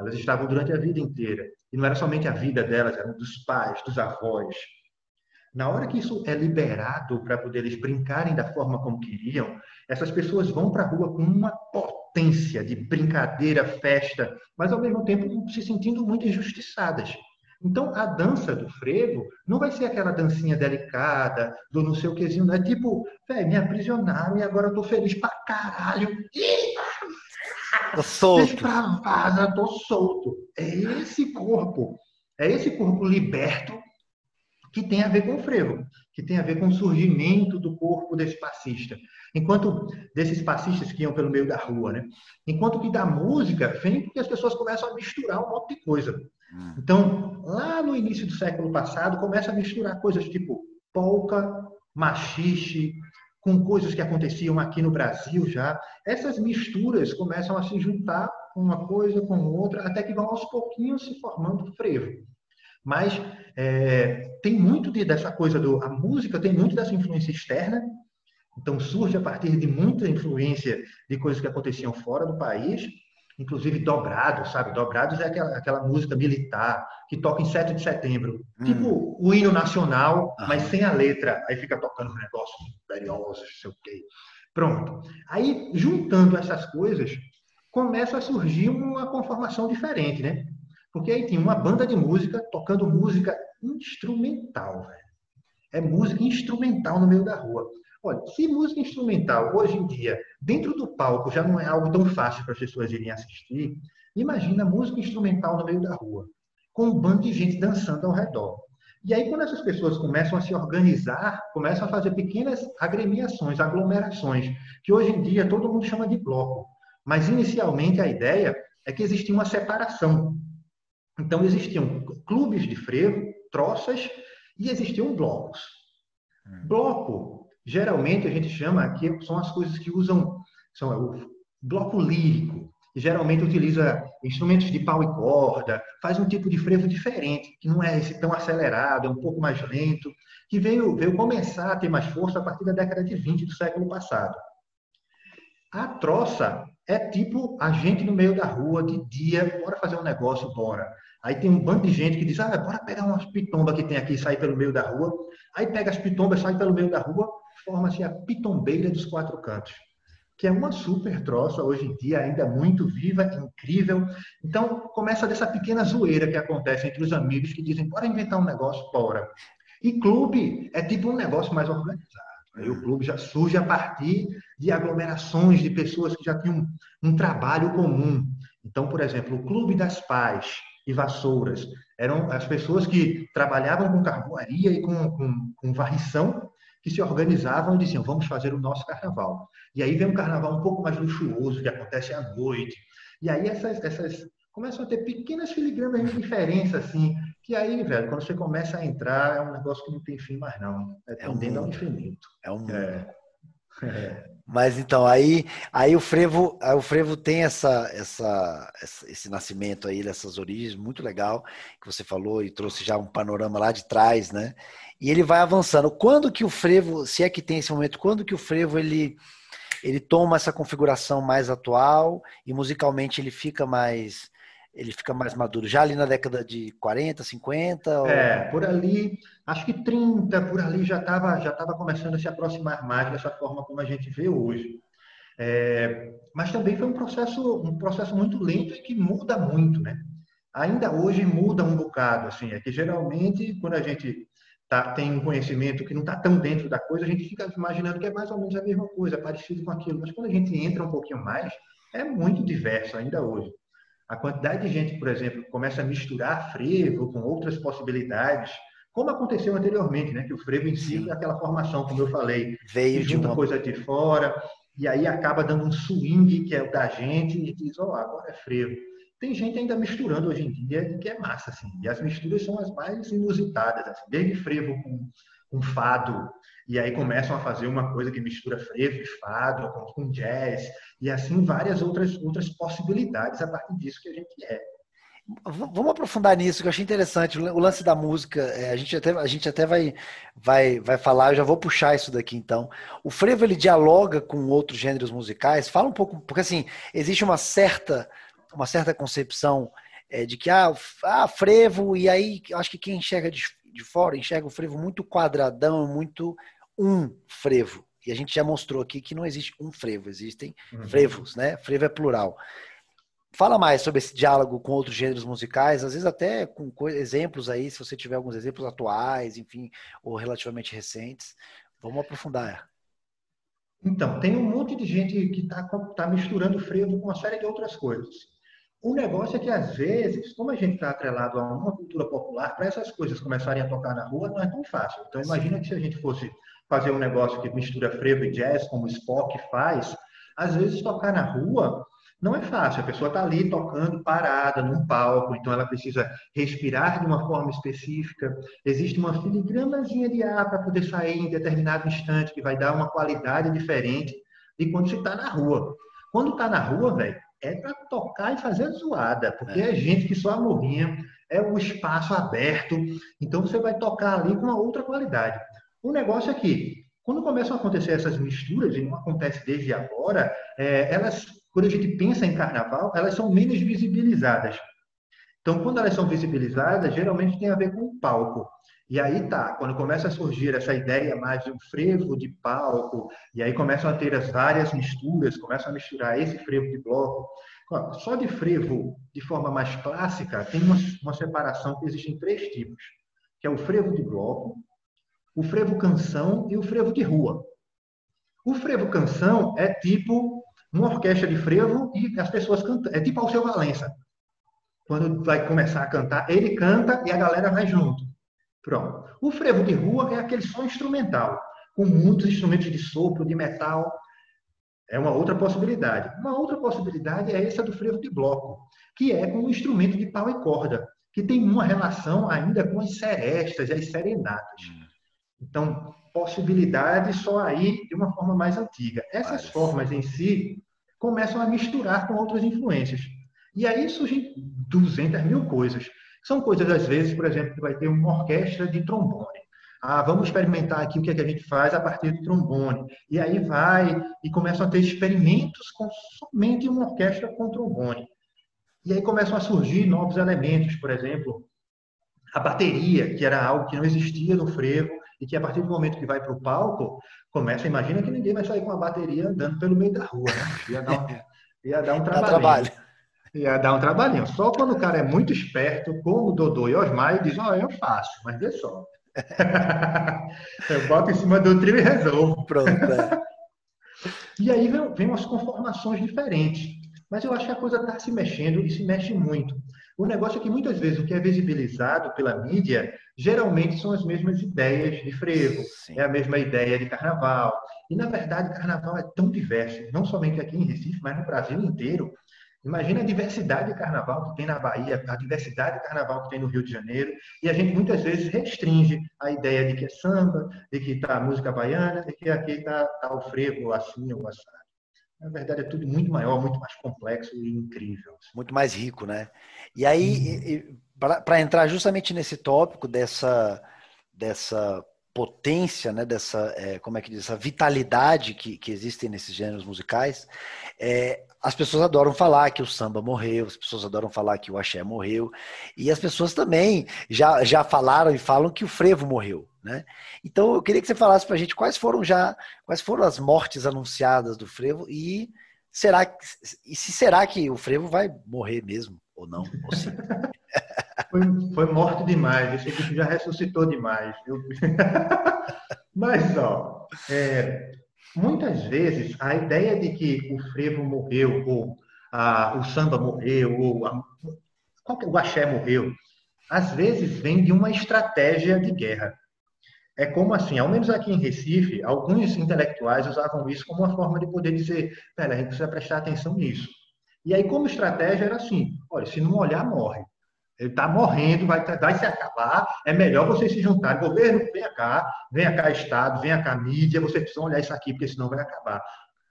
Elas estavam durante a vida inteira. E não era somente a vida delas, eram dos pais, dos avós. Na hora que isso é liberado para poder eles brincarem da forma como queriam, essas pessoas vão para a rua com uma potência de brincadeira, festa, mas ao mesmo tempo se sentindo muito injustiçadas. Então, a dança do frevo não vai ser aquela dancinha delicada, do não sei o quezinho, é tipo, velho, me aprisionaram e agora eu tô feliz pra caralho. Tô solto. Extravasa, tô solto. É esse corpo, é esse corpo liberto que tem a ver com o frevo, que tem a ver com o surgimento do corpo desse passista. Enquanto desses passistas que iam pelo meio da rua, né? Enquanto que da música vem porque as pessoas começam a misturar um monte de coisa. Hum. Então, lá no início do século passado, começa a misturar coisas tipo polca, machixe, com coisas que aconteciam aqui no Brasil já. Essas misturas começam a se juntar uma coisa com outra, até que vão aos pouquinhos se formando frevo. Mas é, tem muito de, dessa coisa do. A música tem muito dessa influência externa, então surge a partir de muita influência de coisas que aconteciam fora do país, inclusive dobrados, sabe? Dobrados é aquela, aquela música militar que toca em 7 de setembro. Hum. Tipo o hino nacional, mas sem a letra. Aí fica tocando um negócio imperioso, não sei o quê. Pronto. Aí, juntando essas coisas, começa a surgir uma conformação diferente, né? Porque aí tem uma banda de música tocando música instrumental, velho. É música instrumental no meio da rua. Olha, se música instrumental hoje em dia, dentro do palco, já não é algo tão fácil para as pessoas irem assistir, imagina música instrumental no meio da rua, com um bando de gente dançando ao redor. E aí, quando essas pessoas começam a se organizar, começam a fazer pequenas agremiações, aglomerações, que hoje em dia todo mundo chama de bloco. Mas, inicialmente, a ideia é que existia uma separação. Então, existiam clubes de frevo, troças, e existiam blocos. Hum. Bloco Geralmente a gente chama aqui, são as coisas que usam, são o bloco lírico, geralmente utiliza instrumentos de pau e corda, faz um tipo de frevo diferente, que não é esse tão acelerado, é um pouco mais lento, que veio, veio começar a ter mais força a partir da década de 20 do século passado. A troça é tipo a gente no meio da rua, de dia, bora fazer um negócio, bora. Aí tem um bando de gente que diz, ah, bora pegar umas pitombas que tem aqui e sair pelo meio da rua. Aí pega as pitombas, sai pelo meio da rua, forma-se a pitombeira dos quatro cantos, que é uma super troça, hoje em dia ainda muito viva, incrível. Então, começa dessa pequena zoeira que acontece entre os amigos que dizem, bora inventar um negócio, bora. E clube é tipo um negócio mais organizado. Aí o clube já surge a partir de aglomerações de pessoas que já tinham um, um trabalho comum. Então, por exemplo, o Clube das Pais e Vassouras eram as pessoas que trabalhavam com carboaria e com, com, com varrição que se organizavam e diziam, vamos fazer o nosso carnaval. E aí vem um carnaval um pouco mais luxuoso, que acontece à noite. E aí essas, essas começam a ter pequenas filigranas de diferença, assim, que aí, velho, quando você começa a entrar, é um negócio que não tem fim mais, não. É, é um ao infinito. É um é. *laughs* é. Mas então, aí, aí o frevo, aí o frevo tem essa, essa, esse nascimento aí, dessas origens, muito legal, que você falou e trouxe já um panorama lá de trás, né? E ele vai avançando. Quando que o frevo, se é que tem esse momento, quando que o frevo ele, ele toma essa configuração mais atual e musicalmente ele fica mais ele fica mais maduro? Já ali na década de 40, 50? Ou... É, por ali, acho que 30, por ali já estava já tava começando a se aproximar mais dessa forma como a gente vê hoje. É, mas também foi um processo, um processo muito lento e que muda muito, né? Ainda hoje muda um bocado, assim, é que geralmente quando a gente tá, tem um conhecimento que não está tão dentro da coisa, a gente fica imaginando que é mais ou menos a mesma coisa, parecido com aquilo. Mas quando a gente entra um pouquinho mais, é muito diverso ainda hoje. A quantidade de gente, por exemplo, começa a misturar frevo com outras possibilidades, como aconteceu anteriormente, né? Que o frevo em si é aquela formação, como eu falei, veio de uma coisa de fora e aí acaba dando um swing que é o da gente e diz, ó, oh, agora é frevo. Tem gente ainda misturando hoje em dia que é massa, assim. E as misturas são as mais inusitadas, assim. desde frevo com, com fado, e aí começam a fazer uma coisa que mistura frevo e fado com, com jazz, e assim várias outras, outras possibilidades a partir disso que a gente é. Vamos aprofundar nisso, que eu achei interessante. O lance da música, é, a gente até, a gente até vai, vai, vai falar, eu já vou puxar isso daqui então. O frevo ele dialoga com outros gêneros musicais. Fala um pouco, porque assim, existe uma certa, uma certa concepção é, de que ah, ah, frevo, e aí acho que quem enxerga de, de fora enxerga o frevo muito quadradão, muito um frevo. E a gente já mostrou aqui que não existe um frevo, existem uhum. frevos, né? Frevo é plural. Fala mais sobre esse diálogo com outros gêneros musicais, às vezes até com exemplos aí, se você tiver alguns exemplos atuais, enfim, ou relativamente recentes. Vamos aprofundar. Então, tem um monte de gente que está tá misturando frevo com uma série de outras coisas. O negócio é que, às vezes, como a gente está atrelado a uma cultura popular, para essas coisas começarem a tocar na rua, não é tão fácil. Então, imagina que se a gente fosse fazer um negócio que mistura frevo e jazz, como o Spock faz, às vezes tocar na rua não é fácil, a pessoa está ali tocando parada num palco, então ela precisa respirar de uma forma específica. Existe uma filigramazinha de ar para poder sair em determinado instante, que vai dar uma qualidade diferente de quando você está na rua. Quando está na rua, velho, é para tocar e fazer zoada, porque é. é gente que só morrinha, é um espaço aberto, então você vai tocar ali com uma outra qualidade. O negócio é que, quando começam a acontecer essas misturas, e não acontece desde agora, é, elas quando a gente pensa em carnaval, elas são menos visibilizadas. Então, quando elas são visibilizadas, geralmente tem a ver com o palco. E aí tá, quando começa a surgir essa ideia mais de um frevo de palco, e aí começam a ter as várias misturas, começam a misturar esse frevo de bloco. Só de frevo, de forma mais clássica, tem uma, uma separação que existe em três tipos, que é o frevo de bloco, o frevo canção e o frevo de rua. O frevo canção é tipo uma orquestra de frevo e as pessoas cantam. É tipo Alceu Valença. Quando vai começar a cantar, ele canta e a galera vai junto. Pronto. O frevo de rua é aquele som instrumental, com muitos instrumentos de sopro, de metal. É uma outra possibilidade. Uma outra possibilidade é essa do frevo de bloco, que é com um instrumento de pau e corda, que tem uma relação ainda com as serestas e as serenatas. Então, possibilidade só aí de uma forma mais antiga. Essas formas em si começam a misturar com outras influências. E aí surgem 200 mil coisas. São coisas, às vezes, por exemplo, que vai ter uma orquestra de trombone. Ah, vamos experimentar aqui o que, é que a gente faz a partir do trombone. E aí vai e começam a ter experimentos com somente uma orquestra com trombone. E aí começam a surgir novos elementos, por exemplo, a bateria, que era algo que não existia no frevo, e que a partir do momento que vai para o palco, começa, imagina que ninguém vai sair com a bateria andando pelo meio da rua, né? Ia dar um, *laughs* ia dar um trabalho. Ia dar um trabalhinho. Só quando o cara é muito esperto, como o Dodô e Osmar, diz, ó, oh, eu faço, mas vê só. *laughs* eu boto em cima do trio e resolvo. Pronto. É. *laughs* e aí vem, vem umas conformações diferentes. Mas eu acho que a coisa está se mexendo e se mexe muito. O negócio é que muitas vezes o que é visibilizado pela mídia geralmente são as mesmas ideias de frevo, Sim. é a mesma ideia de carnaval. E na verdade, carnaval é tão diverso, não somente aqui em Recife, mas no Brasil inteiro. Imagina a diversidade de carnaval que tem na Bahia, a diversidade de carnaval que tem no Rio de Janeiro, e a gente muitas vezes restringe a ideia de que é samba, de que está a música baiana, de que aqui está tá o frevo assim ou assado. Na verdade, é tudo muito maior, muito mais complexo e incrível. Muito mais rico, né? E aí, para entrar justamente nesse tópico dessa, dessa potência, né, dessa, é, como é que diz, essa vitalidade que, que existem nesses gêneros musicais, é, as pessoas adoram falar que o samba morreu, as pessoas adoram falar que o axé morreu, e as pessoas também já, já falaram e falam que o frevo morreu, né? Então eu queria que você falasse para a gente quais foram já, quais foram as mortes anunciadas do frevo e será e se será que o frevo vai morrer mesmo ou não? Ou *laughs* foi, foi morte demais. Esse bicho já ressuscitou demais. *laughs* Mas, ó, é, muitas vezes a ideia de que o frevo morreu, ou a, o samba morreu, ou a, o axé morreu, às vezes vem de uma estratégia de guerra. É como assim, ao menos aqui em Recife, alguns intelectuais usavam isso como uma forma de poder dizer, velho, a gente precisa prestar atenção nisso. E aí, como estratégia, era assim: olha, se não olhar, morre. Ele está morrendo, vai, vai se acabar. É melhor vocês se juntarem. Governo, venha cá, venha cá, Estado, venha cá, mídia. Vocês precisam olhar isso aqui, porque senão vai acabar.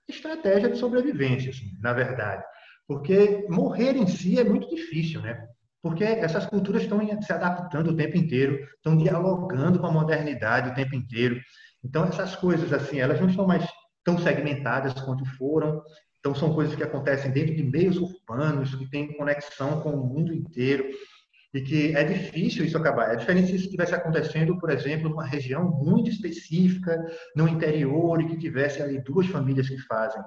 Estratégia de sobrevivência, assim, na verdade. Porque morrer em si é muito difícil, né? Porque essas culturas estão se adaptando o tempo inteiro, estão dialogando com a modernidade o tempo inteiro. Então, essas coisas, assim, elas não estão mais tão segmentadas quanto foram. Então, são coisas que acontecem dentro de meios urbanos, que têm conexão com o mundo inteiro e que é difícil isso acabar. É diferente se isso estivesse acontecendo, por exemplo, numa região muito específica, no interior, e que tivesse ali duas famílias que fazem.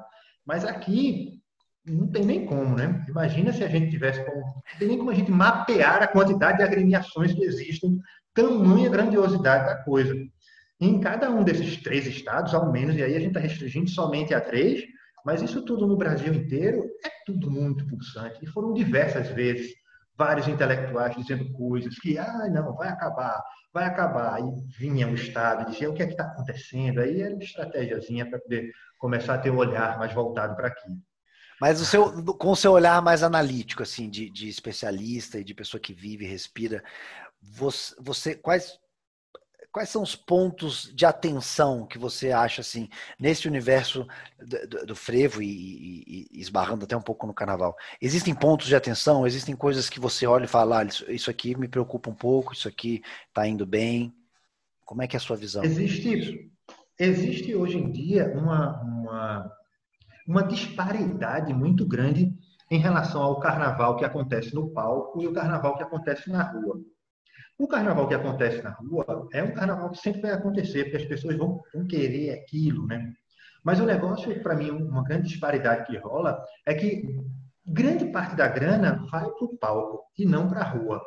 Mas aqui não tem nem como, né? Imagina se a gente tivesse como. Não tem nem como a gente mapear a quantidade de agremiações que existem, tamanha grandiosidade da coisa. Em cada um desses três estados, ao menos, e aí a gente está restringindo somente a três, mas isso tudo no Brasil inteiro é tudo muito pulsante. E foram diversas vezes vários intelectuais dizendo coisas que, ah, não, vai acabar, vai acabar. Aí vinha o Estado e dizia o que é que está acontecendo. Aí era uma estratégiazinha para poder começar a ter um olhar mais voltado para aqui. Mas o seu, com o seu olhar mais analítico, assim, de, de especialista e de pessoa que vive e respira, você, você quais quais são os pontos de atenção que você acha assim nesse universo do, do frevo e, e, e, esbarrando até um pouco no carnaval? Existem pontos de atenção? Existem coisas que você olha e fala, ah, isso, isso aqui me preocupa um pouco, isso aqui está indo bem? Como é que é a sua visão? Existe, existe hoje em dia uma, uma, uma disparidade muito grande em relação ao carnaval que acontece no palco e o carnaval que acontece na rua. O carnaval que acontece na rua é um carnaval que sempre vai acontecer, porque as pessoas vão, vão querer aquilo, né? Mas o negócio, para mim, uma grande disparidade que rola é que grande parte da grana vai para o palco e não para a rua.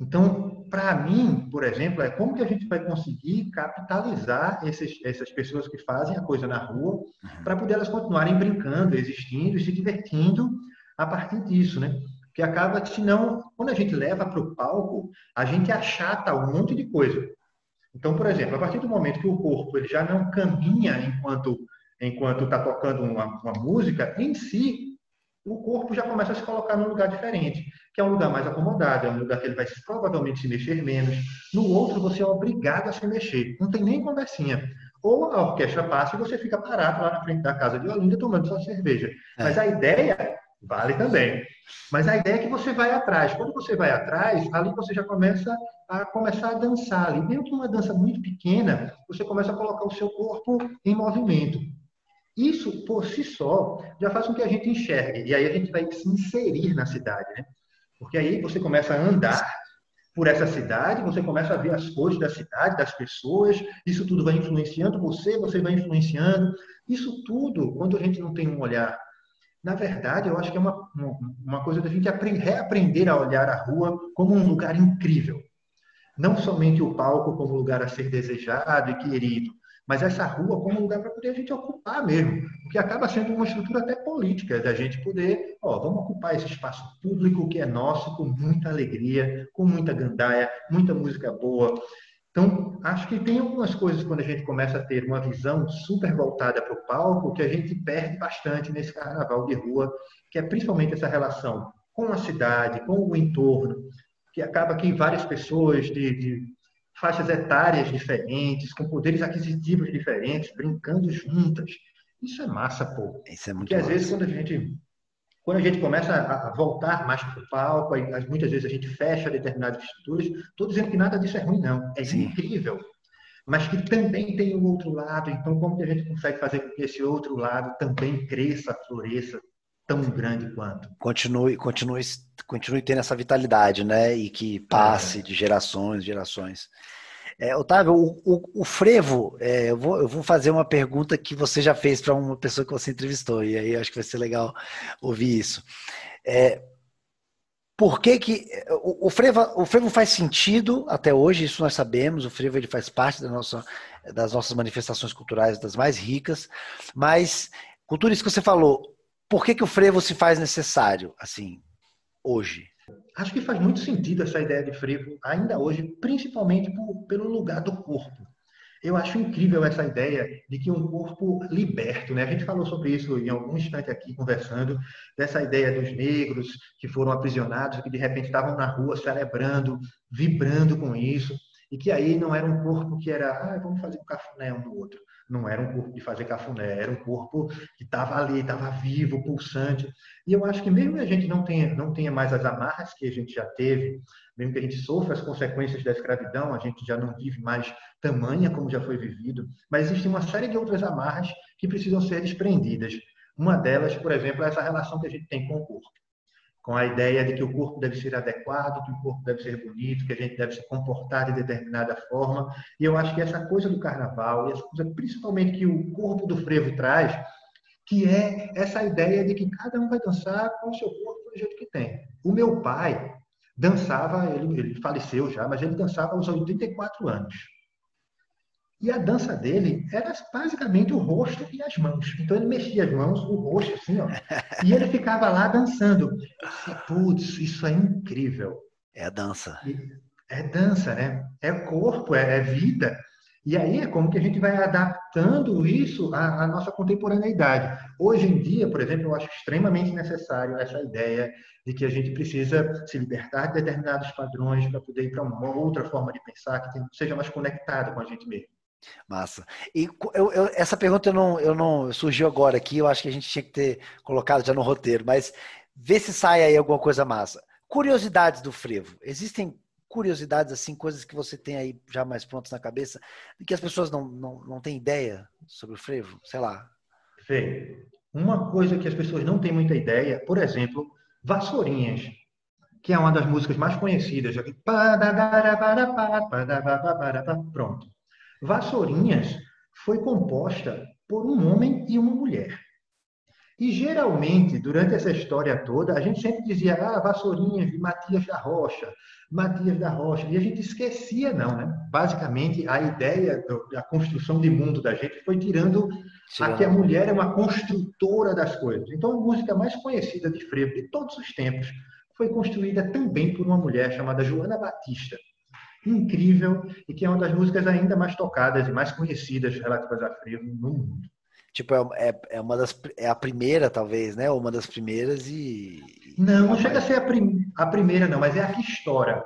Então, para mim, por exemplo, é como que a gente vai conseguir capitalizar esses, essas pessoas que fazem a coisa na rua uhum. para poder elas continuarem brincando, existindo e se divertindo a partir disso, né? que acaba, senão, quando a gente leva para o palco, a gente achata um monte de coisa. Então, por exemplo, a partir do momento que o corpo ele já não caminha enquanto enquanto está tocando uma, uma, música, em si, o corpo já começa a se colocar num lugar diferente, que é um lugar mais acomodado, é um lugar que ele vai provavelmente se mexer menos. No outro, você é obrigado a se mexer. Não tem nem conversinha. Ou a orquestra passa e você fica parado lá na frente da casa de Olinda tomando sua cerveja. É. Mas a ideia vale também. Mas a ideia é que você vai atrás. Quando você vai atrás, ali você já começa a começar a dançar. Ali, mesmo que uma dança muito pequena, você começa a colocar o seu corpo em movimento. Isso, por si só, já faz com que a gente enxergue. E aí a gente vai se inserir na cidade, né? Porque aí você começa a andar por essa cidade, você começa a ver as cores da cidade, das pessoas, isso tudo vai influenciando você, você vai influenciando. Isso tudo, quando a gente não tem um olhar na verdade, eu acho que é uma, uma coisa da gente reaprender a olhar a rua como um lugar incrível. Não somente o palco como lugar a ser desejado e querido, mas essa rua como lugar para poder a gente ocupar mesmo, porque acaba sendo uma estrutura até política, da gente poder, ó, vamos ocupar esse espaço público que é nosso com muita alegria, com muita gandaia, muita música boa, então, acho que tem algumas coisas quando a gente começa a ter uma visão super voltada para o palco que a gente perde bastante nesse carnaval de rua, que é principalmente essa relação com a cidade, com o entorno, que acaba que várias pessoas de, de faixas etárias diferentes, com poderes aquisitivos diferentes, brincando juntas. Isso é massa, pô. Isso é muito Porque às vezes quando a gente quando a gente começa a voltar mais para o palco, muitas vezes a gente fecha determinadas estruturas, estou dizendo que nada disso é ruim, não. É Sim. incrível. Mas que também tem o outro lado. Então, como que a gente consegue fazer com que esse outro lado também cresça, floresça, tão grande quanto? Continue, continue, continue tendo essa vitalidade, né? E que passe é. de gerações, gerações. É, Otávio, o, o, o frevo, é, eu, vou, eu, vou, fazer uma pergunta que você já fez para uma pessoa que você entrevistou, e aí acho que vai ser legal ouvir isso. É, por que, que o, o, frevo, o frevo faz sentido até hoje, isso nós sabemos, o frevo ele faz parte da nossa, das nossas manifestações culturais, das mais ricas, mas, tudo isso que você falou, por que, que o frevo se faz necessário, assim, hoje? Acho que faz muito sentido essa ideia de frevo ainda hoje, principalmente por, pelo lugar do corpo. Eu acho incrível essa ideia de que um corpo liberto, né? A gente falou sobre isso em algum instante aqui conversando, dessa ideia dos negros que foram aprisionados, que de repente estavam na rua celebrando, vibrando com isso, e que aí não era um corpo que era, ah, vamos fazer um cafuné um no outro. Não era um corpo de fazer cafuné, era um corpo que estava ali, estava vivo, pulsante. E eu acho que mesmo que a gente não tenha, não tenha mais as amarras que a gente já teve, mesmo que a gente sofra as consequências da escravidão, a gente já não vive mais tamanha como já foi vivido, mas existe uma série de outras amarras que precisam ser desprendidas. Uma delas, por exemplo, é essa relação que a gente tem com o corpo com a ideia de que o corpo deve ser adequado, que o corpo deve ser bonito, que a gente deve se comportar de determinada forma. E eu acho que essa coisa do carnaval, e essa coisa principalmente que o corpo do frevo traz, que é essa ideia de que cada um vai dançar com o seu corpo do jeito que tem. O meu pai dançava, ele, ele faleceu já, mas ele dançava aos 84 anos. E a dança dele era basicamente o rosto e as mãos. Então ele mexia as mãos, o rosto, assim, ó. E ele ficava lá dançando. Putz, isso é incrível. É a dança. É dança, né? É corpo, é, é, vida. E aí é como que a gente vai adaptando isso à, à nossa contemporaneidade. Hoje em dia, por exemplo, eu acho extremamente necessário essa ideia de que a gente precisa se libertar de determinados padrões para poder ir para uma outra forma de pensar que seja mais conectada com a gente mesmo. Massa. E eu, eu, essa pergunta eu não, eu não surgiu agora aqui, eu acho que a gente tinha que ter colocado já no roteiro, mas vê se sai aí alguma coisa massa. Curiosidades do frevo. Existem curiosidades, assim, coisas que você tem aí já mais prontas na cabeça, e que as pessoas não, não, não têm ideia sobre o frevo? Sei lá. Fê, uma coisa que as pessoas não têm muita ideia, por exemplo, Vassourinhas, que é uma das músicas mais conhecidas. Pronto. Vassourinhas foi composta por um homem e uma mulher. E geralmente, durante essa história toda, a gente sempre dizia, ah, Vassourinhas de Matias da Rocha, Matias da Rocha, e a gente esquecia, não, né? Basicamente, a ideia da construção de mundo da gente foi tirando Sim. a que a mulher é uma construtora das coisas. Então, a música mais conhecida de Frevo de todos os tempos foi construída também por uma mulher chamada Joana Batista incrível e que é uma das músicas ainda mais tocadas e mais conhecidas relativas a frevo no mundo. Tipo, é, é, é, uma das é a primeira, talvez, né? Uma das primeiras e. Não, não chega a ser a, prim, a primeira, não, mas é a que estoura.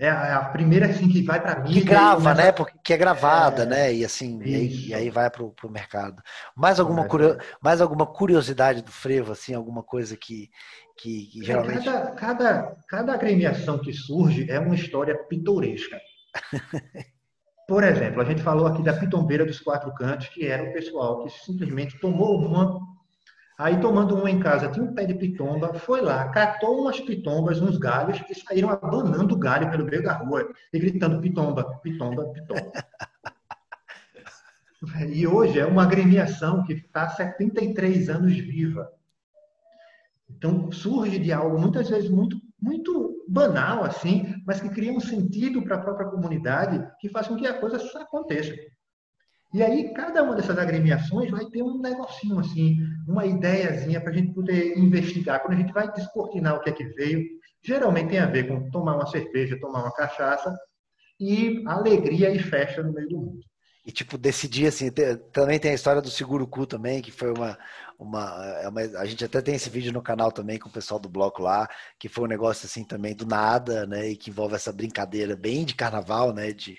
É a, é a primeira assim que vai para mim. Que grava, né? Porque que é gravada, é, né? E assim, e aí, e aí, vai para o mercado. Mais alguma, curio, mais alguma curiosidade do frevo, assim, alguma coisa que, que, que geralmente. Cada, cada, cada agremiação que surge é uma história pitoresca. *laughs* Por exemplo, a gente falou aqui da pitombeira dos quatro cantos, que era o pessoal que simplesmente tomou uma, aí tomando uma em casa, tinha um pé de pitomba, foi lá, catou umas pitombas, uns galhos, e saíram abanando o galho pelo meio da rua, e gritando pitomba, pitomba, pitomba. *laughs* e hoje é uma agremiação que está há 73 anos viva. Então, surge de algo muitas vezes muito, muito banal, assim, mas que cria um sentido para a própria comunidade que faz com que a coisa aconteça. E aí, cada uma dessas agremiações vai ter um negocinho, assim, uma ideiazinha para a gente poder investigar. Quando a gente vai descortinar o que é que veio, geralmente tem a ver com tomar uma cerveja, tomar uma cachaça e alegria e festa no meio do mundo. E, tipo, decidir, assim, também tem a história do Seguro Cu também, que foi uma, uma, é uma, A gente até tem esse vídeo no canal também com o pessoal do bloco lá, que foi um negócio, assim, também do nada, né? E que envolve essa brincadeira bem de carnaval, né? De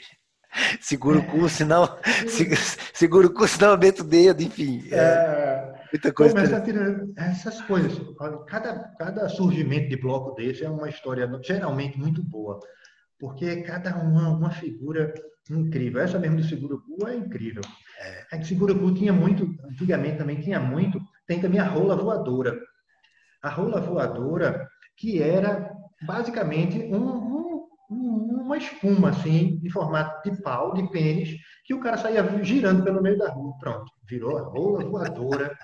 seguro o cu, senão... *laughs* seguro o cu, senão aumenta o dedo, enfim. É, é muita coisa. Começa a tirar essas coisas. Cada, cada surgimento de bloco desse é uma história geralmente muito boa porque cada uma, uma figura incrível. Essa mesmo do Seguro Cu é incrível. É. é que Seguro Cu tinha muito, antigamente também tinha muito, tem também a rola voadora. A rola voadora, que era basicamente um, uma espuma, assim, de formato de pau, de pênis, que o cara saía girando pelo meio da rua. Pronto, virou a rola voadora.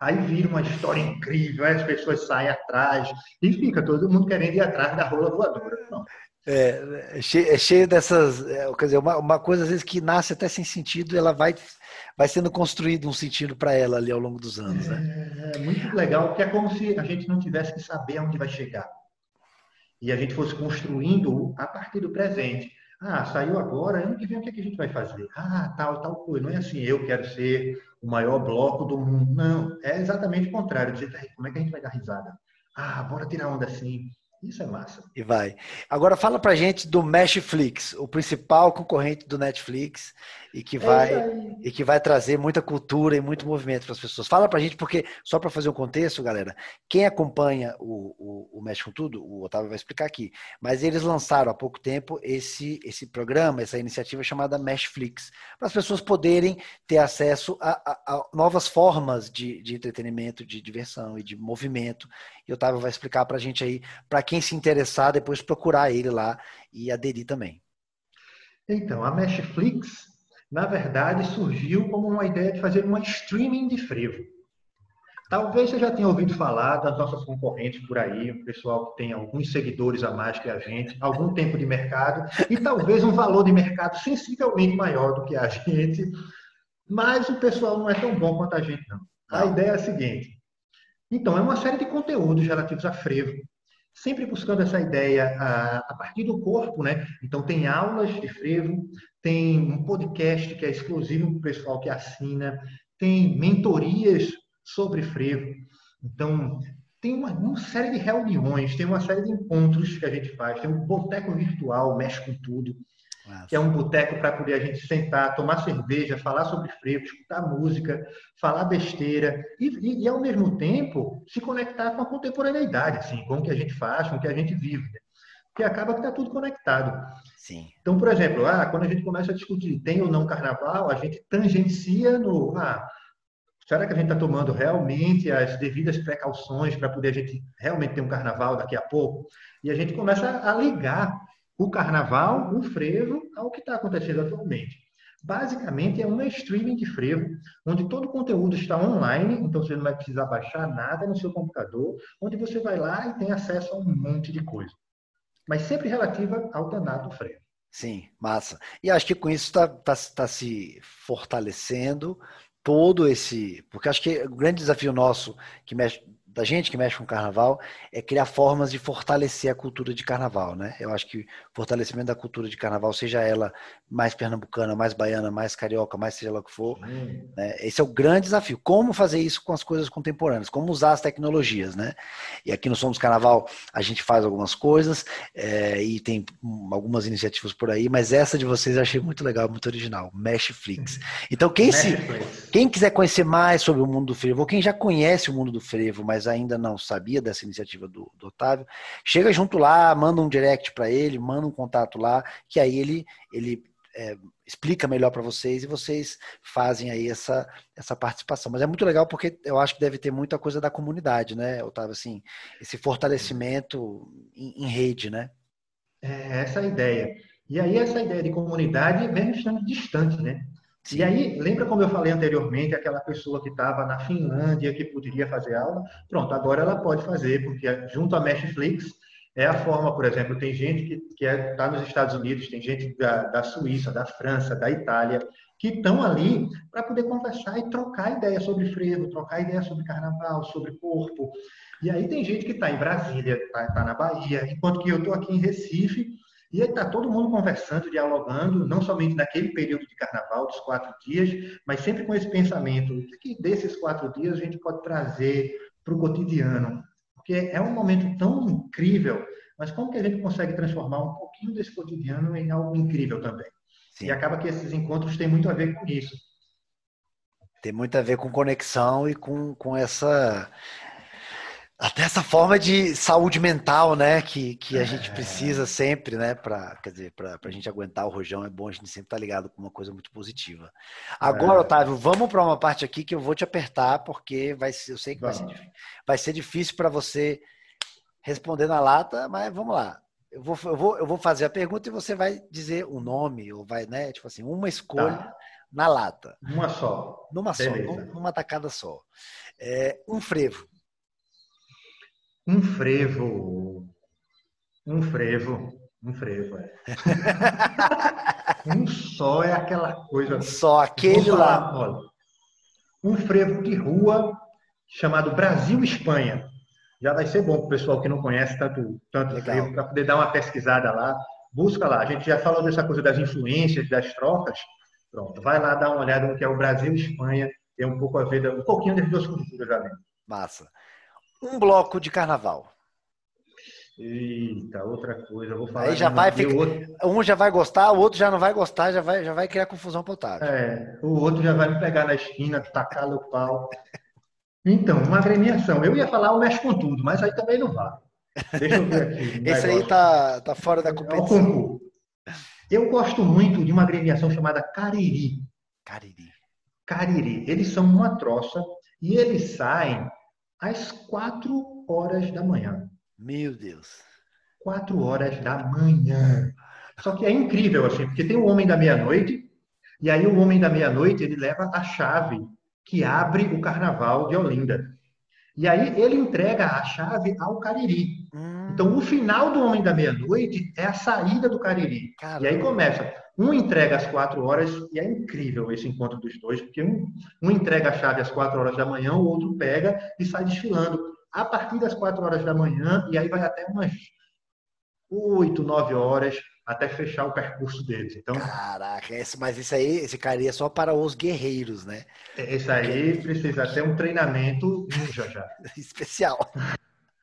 Aí vira uma história incrível, aí as pessoas saem atrás e fica todo mundo querendo ir atrás da rola voadora. Pronto. É, é, cheio, é cheio dessas. É, quer dizer, uma, uma, coisa às vezes que nasce até sem sentido, ela vai, vai sendo construído um sentido para ela ali ao longo dos anos. Né? É, é, muito legal, porque é como se a gente não tivesse que saber aonde vai chegar. E a gente fosse construindo a partir do presente. Ah, saiu agora, ano que vem o que, é que a gente vai fazer? Ah, tal, tal coisa. Não é assim, eu quero ser o maior bloco do mundo. Não, é exatamente o contrário. Dizer, como é que a gente vai dar risada? Ah, bora tirar onda assim. Isso é massa. E vai. Agora fala pra gente do Meshflix, o principal concorrente do Netflix e que é vai é e que vai trazer muita cultura e muito movimento para as pessoas. Fala pra gente porque só para fazer um contexto, galera, quem acompanha o, o, o Mesh com tudo, o Otávio vai explicar aqui, mas eles lançaram há pouco tempo esse esse programa, essa iniciativa chamada Meshflix, para as pessoas poderem ter acesso a, a, a novas formas de, de entretenimento, de diversão e de movimento. E o Otávio vai explicar para a gente aí, para quem se interessar, depois procurar ele lá e aderir também. Então, a Meshflix, na verdade, surgiu como uma ideia de fazer uma streaming de frevo. Talvez você já tenha ouvido falar das nossas concorrentes por aí, o pessoal que tem alguns seguidores a mais que a gente, algum tempo de mercado e talvez um valor de mercado sensivelmente maior do que a gente, mas o pessoal não é tão bom quanto a gente, não. A ideia é a seguinte: então, é uma série de conteúdos relativos a frevo, sempre buscando essa ideia a, a partir do corpo, né? Então, tem aulas de frevo, tem um podcast que é exclusivo para o pessoal que assina, tem mentorias sobre frevo. Então, tem uma, uma, série de reuniões, tem uma série de encontros que a gente faz, tem um boteco virtual, mexe com tudo que é um boteco para poder a gente sentar, tomar cerveja, falar sobre frevo, escutar música, falar besteira e, e, e, ao mesmo tempo se conectar com a contemporaneidade, assim, com o que a gente faz, com o que a gente vive. Né? Porque acaba que está tudo conectado. Sim. Então, por exemplo, ah, quando a gente começa a discutir tem ou não carnaval, a gente tangencia no ah, será que a gente está tomando realmente as devidas precauções para poder a gente realmente ter um carnaval daqui a pouco? E a gente começa a ligar o carnaval, o frevo, ao que está acontecendo atualmente. Basicamente, é uma streaming de frevo, onde todo o conteúdo está online, então você não vai precisar baixar nada no seu computador, onde você vai lá e tem acesso a um monte de coisa. Mas sempre relativa ao danado frevo. Sim, massa. E acho que com isso está tá, tá se fortalecendo todo esse. Porque acho que o grande desafio nosso, que mexe da gente que mexe com carnaval é criar formas de fortalecer a cultura de carnaval, né? Eu acho que o fortalecimento da cultura de carnaval, seja ela mais pernambucana, mais baiana, mais carioca, mais seja lá o que for, né? esse é o grande desafio. Como fazer isso com as coisas contemporâneas? Como usar as tecnologias, né? E aqui no Somos Carnaval a gente faz algumas coisas é, e tem algumas iniciativas por aí, mas essa de vocês eu achei muito legal, muito original, Meshflix. Então quem se, quem quiser conhecer mais sobre o mundo do frevo, ou quem já conhece o mundo do frevo, mas ainda não sabia dessa iniciativa do, do Otávio, chega junto lá, manda um direct para ele, manda um contato lá, que aí ele, ele é, explica melhor para vocês e vocês fazem aí essa, essa participação. Mas é muito legal porque eu acho que deve ter muita coisa da comunidade, né, Otávio? Assim, esse fortalecimento em, em rede, né? É essa a ideia. E aí essa ideia de comunidade vem estando distante, né? E aí, lembra como eu falei anteriormente, aquela pessoa que estava na Finlândia, que poderia fazer aula? Pronto, agora ela pode fazer, porque junto à Netflix é a forma, por exemplo, tem gente que está que é, tá nos Estados Unidos, tem gente da, da Suíça, da França, da Itália, que estão ali para poder conversar e trocar ideias sobre frevo, trocar ideias sobre carnaval, sobre corpo. E aí tem gente que está em Brasília, está tá na Bahia, enquanto que eu estou aqui em Recife, e está todo mundo conversando, dialogando, não somente naquele período de carnaval, dos quatro dias, mas sempre com esse pensamento de que desses quatro dias a gente pode trazer para o cotidiano. Porque é um momento tão incrível, mas como que a gente consegue transformar um pouquinho desse cotidiano em algo incrível também? Sim. E acaba que esses encontros têm muito a ver com isso. Tem muito a ver com conexão e com, com essa até essa forma de saúde mental, né, que, que a gente precisa sempre, né, para quer dizer, para a gente aguentar o rojão é bom a gente sempre estar tá ligado com uma coisa muito positiva. Agora, é. Otávio, vamos para uma parte aqui que eu vou te apertar porque vai ser, eu sei que vai ser, vai ser difícil para você responder na lata, mas vamos lá. Eu vou, eu, vou, eu vou fazer a pergunta e você vai dizer o um nome, ou vai, né, tipo assim, uma escolha tá. na lata. Uma só. Numa Beleza. só, numa tacada só. É, um frevo. Um frevo. Um frevo. Um frevo, é. *laughs* um só é aquela coisa. Só aquele lá. Olha, um frevo de rua chamado Brasil Espanha. Já vai ser bom para o pessoal que não conhece tanto, tanto frevo, para poder dar uma pesquisada lá. busca lá. A gente já falou dessa coisa das influências, das trocas. Pronto, vai lá dar uma olhada no que é o Brasil e Espanha. Tem um pouco a ver, um pouquinho das duas culturas já dentro. Massa. Um bloco de carnaval. Eita, outra coisa, eu vou falar. Aí já vai ficar, um já vai gostar, o outro já não vai gostar, já vai, já vai criar confusão pro Otávio. É, o outro já vai me pegar na esquina, tacar o pau. Então, uma agremiação. Eu ia falar o mexe com tudo, mas aí também não vale. Deixa eu ver aqui. Um *laughs* Esse aí tá, tá fora da é competição. Eu gosto muito de uma agremiação chamada Cariri. Cariri. Cariri. Eles são uma troça e eles saem às quatro horas da manhã. Meu Deus. Quatro horas da manhã. Só que é incrível, assim, porque tem o Homem da Meia-Noite, e aí o Homem da Meia-Noite, ele leva a chave que abre o Carnaval de Olinda. E aí ele entrega a chave ao Cariri. Hum. Então, o final do Homem da Meia-Noite é a saída do Cariri. Caramba. E aí começa. Um entrega às quatro horas, e é incrível esse encontro dos dois, porque um, um entrega a chave às quatro horas da manhã, o outro pega e sai desfilando a partir das quatro horas da manhã, e aí vai até umas oito, nove horas, até fechar o percurso deles. Então, Caraca, esse, mas isso aí, esse cara é só para os guerreiros, né? Esse aí precisa ter um treinamento ninja já. *laughs* Especial.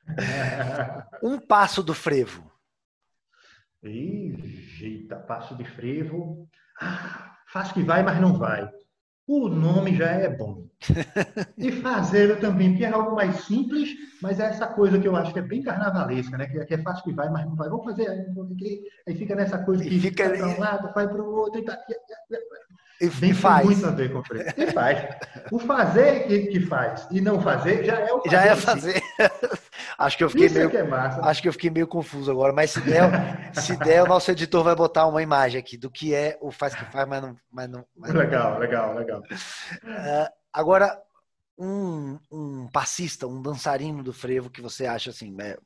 *laughs* um passo do frevo. Eita, passo de frevo. Ah, faz que vai, mas não vai o nome já é bom. *laughs* E fazer também, porque é algo mais simples, mas é essa coisa que eu acho que é bem carnavalesca, né? Que é fácil que vai, mas não vai. Vamos fazer, aí fica nessa coisa que fica para um lado, vai para o outro e tá. E, Bem, faz. muito a ver com o. E faz. O fazer que, que faz e não fazer já é o fazer. Já é fazer. *laughs* acho que eu fiquei Isso meio, é acho que eu fiquei meio confuso agora, mas se der, se der, o nosso editor vai botar uma imagem aqui do que é o faz que faz, mas não. Mas não mas legal, não. legal, legal. Uh, *laughs* agora, um, um passista, um dançarino do frevo que você acha assim, é,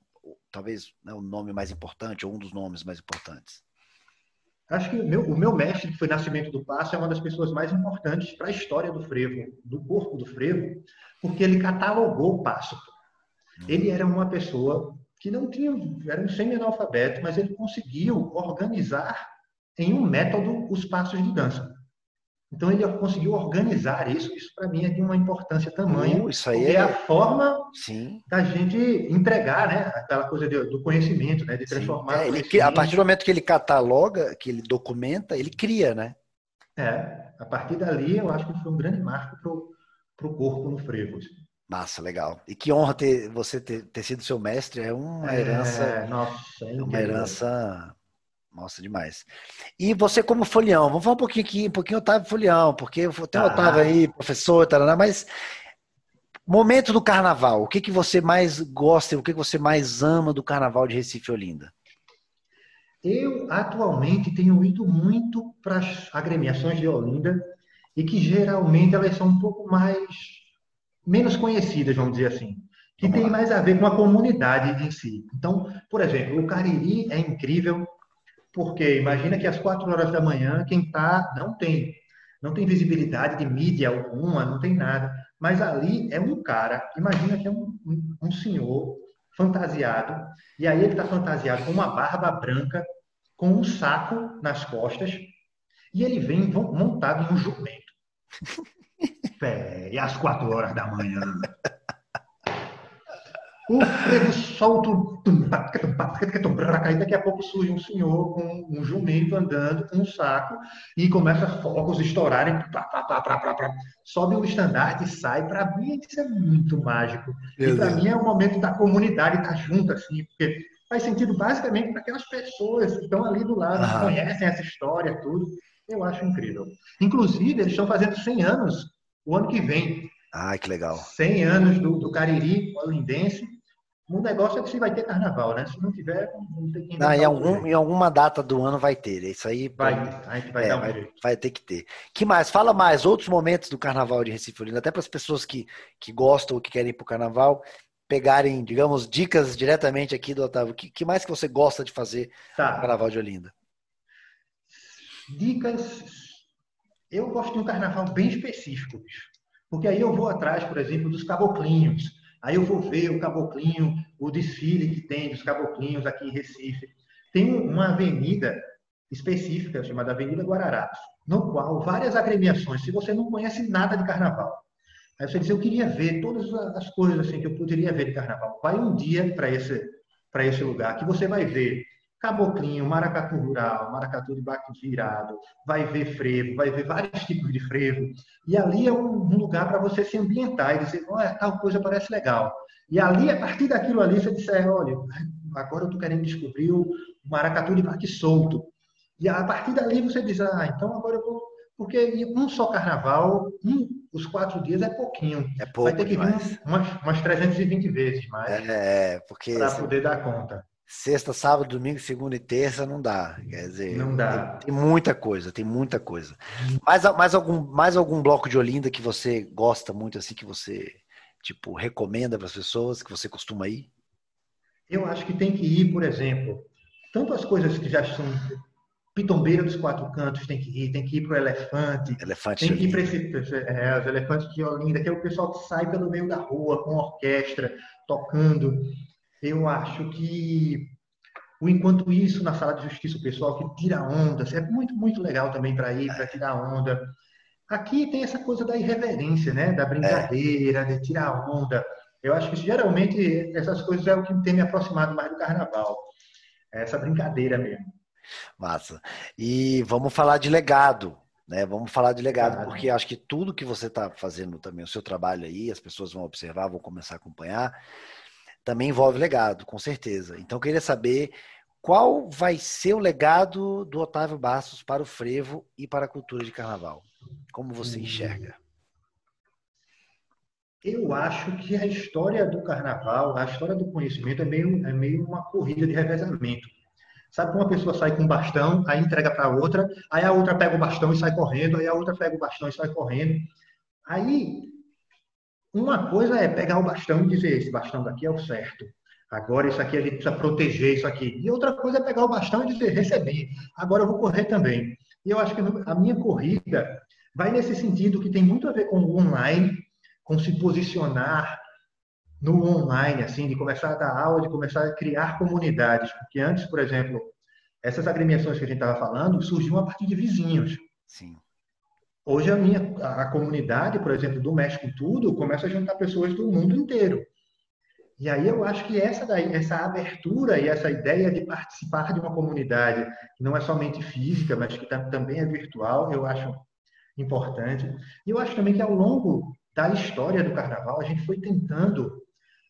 talvez né, o nome mais importante ou um dos nomes mais importantes. Acho que o meu, o meu mestre, que foi Nascimento do Passo, é uma das pessoas mais importantes para a história do frevo, do corpo do frevo, porque ele catalogou o passo. Ele era uma pessoa que não tinha, era um semi-analfabeto, mas ele conseguiu organizar em um método os passos de dança. Então ele conseguiu organizar isso. Isso para mim é de uma importância tamanho. Uh, isso aí é a forma Sim. da gente entregar, né? Aquela coisa de, do conhecimento, né? De transformar. É, ele, a partir do momento que ele cataloga, que ele documenta, ele cria, né? É. A partir dali, eu acho que foi um grande marco para o corpo no frevo. Assim. Massa, legal. E que honra ter você ter, ter sido seu mestre. É uma herança. É, nossa, é uma herança nossa, demais. E você como folião, vamos falar um pouquinho aqui, um pouquinho Otávio Folião, porque tem o ah. Otávio aí, professor, tarana, mas momento do carnaval, o que, que você mais gosta, o que, que você mais ama do carnaval de Recife Olinda? Eu atualmente tenho ido muito para as agremiações de Olinda e que geralmente elas são um pouco mais menos conhecidas, vamos dizer assim, que tem mais a ver com a comunidade em si. Então, por exemplo, o Cariri é incrível, porque imagina que às quatro horas da manhã, quem está, não tem, não tem visibilidade de mídia alguma, não tem nada. Mas ali é um cara, imagina que é um, um, um senhor fantasiado, e aí ele está fantasiado com uma barba branca, com um saco nas costas, e ele vem montado em um jumento. *laughs* e às quatro horas da manhã. O frevo solta o e daqui a pouco surge um senhor com um jumento andando com um saco e começa fogos estourarem, plá, plá, sobe o estandarte e sai. Para mim, isso é muito mágico. Meu e para mim é o momento da comunidade estar tá junto, assim, porque faz sentido basicamente para aquelas pessoas que estão ali do lado, que conhecem essa história, tudo. Eu acho incrível. Inclusive, eles estão fazendo 100 anos o ano que vem. Ai, que legal. 100 anos do, do Cariri olindense o negócio é que se vai ter carnaval, né? Se não tiver, não tem que não, em, algum, em alguma data do ano vai ter. Isso aí vai, a gente vai, é, dar um vai, vai, ter que ter. Que mais? Fala mais outros momentos do carnaval de Recife Olinda, até para as pessoas que, que gostam ou que querem ir para o carnaval pegarem, digamos, dicas diretamente aqui do Otávio. O que, que mais que você gosta de fazer tá. no carnaval de Olinda? Dicas. Eu gosto de um carnaval bem específico, bicho. Porque aí eu vou atrás, por exemplo, dos caboclinhos Aí eu vou ver o caboclinho, o desfile que tem dos caboclinhos aqui em Recife. tem uma avenida específica chamada Avenida Guararapes, no qual várias agremiações, se você não conhece nada de carnaval, aí você diz, eu queria ver todas as coisas assim que eu poderia ver de carnaval. Vai um dia para esse, esse lugar que você vai ver caboclinho, maracatu rural, maracatu de baque virado, vai ver frevo, vai ver vários tipos de frevo. E ali é um, lugar para você se ambientar e dizer, olha, tal coisa parece legal. E ali, a partir daquilo ali, você disser, olha, agora eu estou querendo descobrir o maracatu de baque solto. E a partir dali você diz, ah, então agora eu vou. Porque um só carnaval, um, os quatro dias é pouquinho. É pouco. Vai ter que vir umas, umas 320 vezes mais. É, porque. Para poder dar conta. Sexta, sábado, domingo, segunda e terça não dá. Quer dizer, não dá. Tem, tem muita coisa, tem muita coisa. Mais, mais, algum, mais algum bloco de Olinda que você gosta muito, assim, que você tipo recomenda para as pessoas, que você costuma ir? Eu acho que tem que ir, por exemplo, tanto as coisas que já são Pitombeira dos Quatro Cantos tem que ir, tem que ir para o Elefante. Elefante tem que ir para esse, é, os Elefantes de Olinda, que é o pessoal que sai pelo meio da rua com orquestra, tocando. Eu acho que o enquanto isso na sala de justiça, o pessoal que tira onda, é muito, muito legal também para ir, para tirar onda. Aqui tem essa coisa da irreverência, né? Da brincadeira, de tirar onda. Eu acho que geralmente essas coisas é o que tem me aproximado mais do carnaval. É essa brincadeira mesmo. Massa. E vamos falar de legado, né? Vamos falar de legado, claro. porque acho que tudo que você está fazendo também, o seu trabalho aí, as pessoas vão observar, vão começar a acompanhar, também envolve legado, com certeza. Então, eu queria saber qual vai ser o legado do Otávio Bastos para o frevo e para a cultura de carnaval. Como você enxerga? Eu acho que a história do carnaval, a história do conhecimento é meio, é meio uma corrida de revezamento. Sabe que uma pessoa sai com um bastão, aí entrega para outra, aí a outra pega o bastão e sai correndo, aí a outra pega o bastão e sai correndo. Aí, uma coisa é pegar o bastão e dizer: esse bastão daqui é o certo. Agora isso aqui a gente precisa proteger isso aqui. E outra coisa é pegar o bastão e dizer: recebi. Agora eu vou correr também. E eu acho que a minha corrida vai nesse sentido que tem muito a ver com o online, com se posicionar, no online, assim, de começar a dar aula, de começar a criar comunidades. Porque antes, por exemplo, essas agremiações que a gente estava falando surgiam a partir de vizinhos. Sim. Hoje a minha a comunidade, por exemplo, do México Tudo, começa a juntar pessoas do mundo inteiro. E aí eu acho que essa daí, essa abertura e essa ideia de participar de uma comunidade que não é somente física, mas que também é virtual, eu acho importante. E eu acho também que ao longo da história do carnaval, a gente foi tentando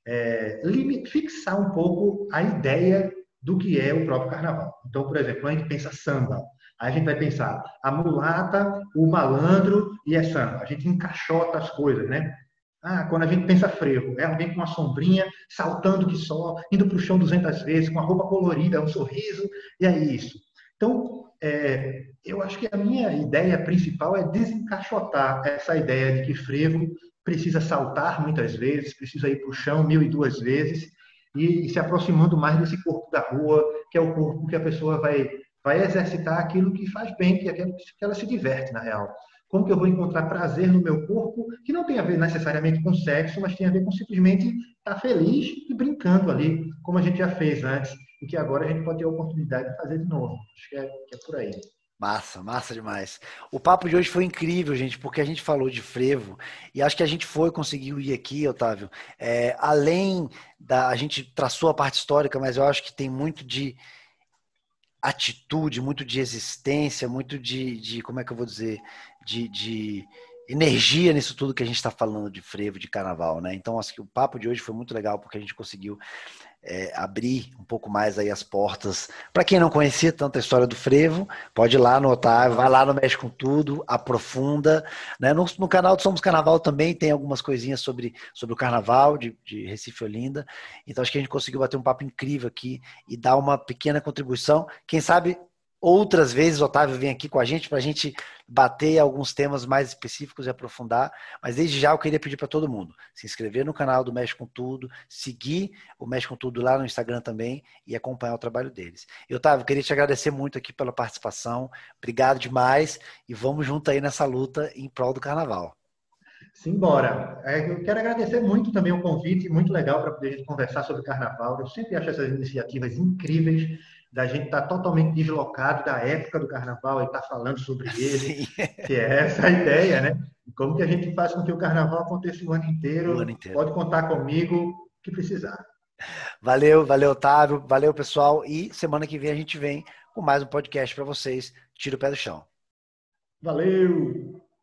é, fixar um pouco a ideia do que é o próprio carnaval. Então, por exemplo, a gente pensa samba, aí a gente vai pensar a mulata, o malandro e é samba. A gente encaixota as coisas, né? Ah, quando a gente pensa frevo, é alguém com uma sombrinha, saltando que só, indo para o chão 200 vezes, com a roupa colorida, um sorriso, e é isso. Então, é, eu acho que a minha ideia principal é desencaixotar essa ideia de que frevo precisa saltar muitas vezes, precisa ir para o chão mil e duas vezes e, e, se aproximando mais desse corpo da rua, que é o corpo que a pessoa vai, vai exercitar aquilo que faz bem, que, é que ela se diverte, na real. Como que eu vou encontrar prazer no meu corpo, que não tem a ver necessariamente com sexo, mas tem a ver com simplesmente estar tá feliz e brincando ali, como a gente já fez antes, e que agora a gente pode ter a oportunidade de fazer de novo. Acho que é, que é por aí. Massa, massa demais. O papo de hoje foi incrível, gente, porque a gente falou de frevo e acho que a gente foi, conseguiu ir aqui, Otávio. É, além da. A gente traçou a parte histórica, mas eu acho que tem muito de atitude, muito de existência, muito de. de como é que eu vou dizer? De, de energia nisso tudo que a gente está falando de frevo, de carnaval, né? Então, acho que o papo de hoje foi muito legal porque a gente conseguiu é, abrir um pouco mais aí as portas. Para quem não conhecia tanto a história do frevo, pode ir lá no Otávio, vai lá no Mexe com Tudo, aprofunda. Né? No, no, canal do Somos Carnaval também tem algumas coisinhas sobre, sobre o carnaval de, de Recife Olinda. Então acho que a gente conseguiu bater um papo incrível aqui e dar uma pequena contribuição. Quem sabe Outras vezes Otávio vem aqui com a gente para a gente bater alguns temas mais específicos e aprofundar. Mas desde já eu queria pedir para todo mundo se inscrever no canal do Mexe com Tudo, seguir o Mexe com Tudo lá no Instagram também e acompanhar o trabalho deles. E Otávio, queria te agradecer muito aqui pela participação. Obrigado demais e vamos junto aí nessa luta em prol do carnaval. Simbora. É, eu quero agradecer muito também o convite, muito legal para poder conversar sobre carnaval. Eu sempre acho essas iniciativas incríveis da gente estar tá totalmente deslocado da época do carnaval e estar tá falando sobre *laughs* ele, que é essa a ideia, né? Como que a gente faz com que o carnaval aconteça o ano inteiro? O ano inteiro. Pode contar comigo que precisar. Valeu, valeu, Otávio, valeu, pessoal. E semana que vem a gente vem com mais um podcast para vocês. Tira o pé do chão. Valeu!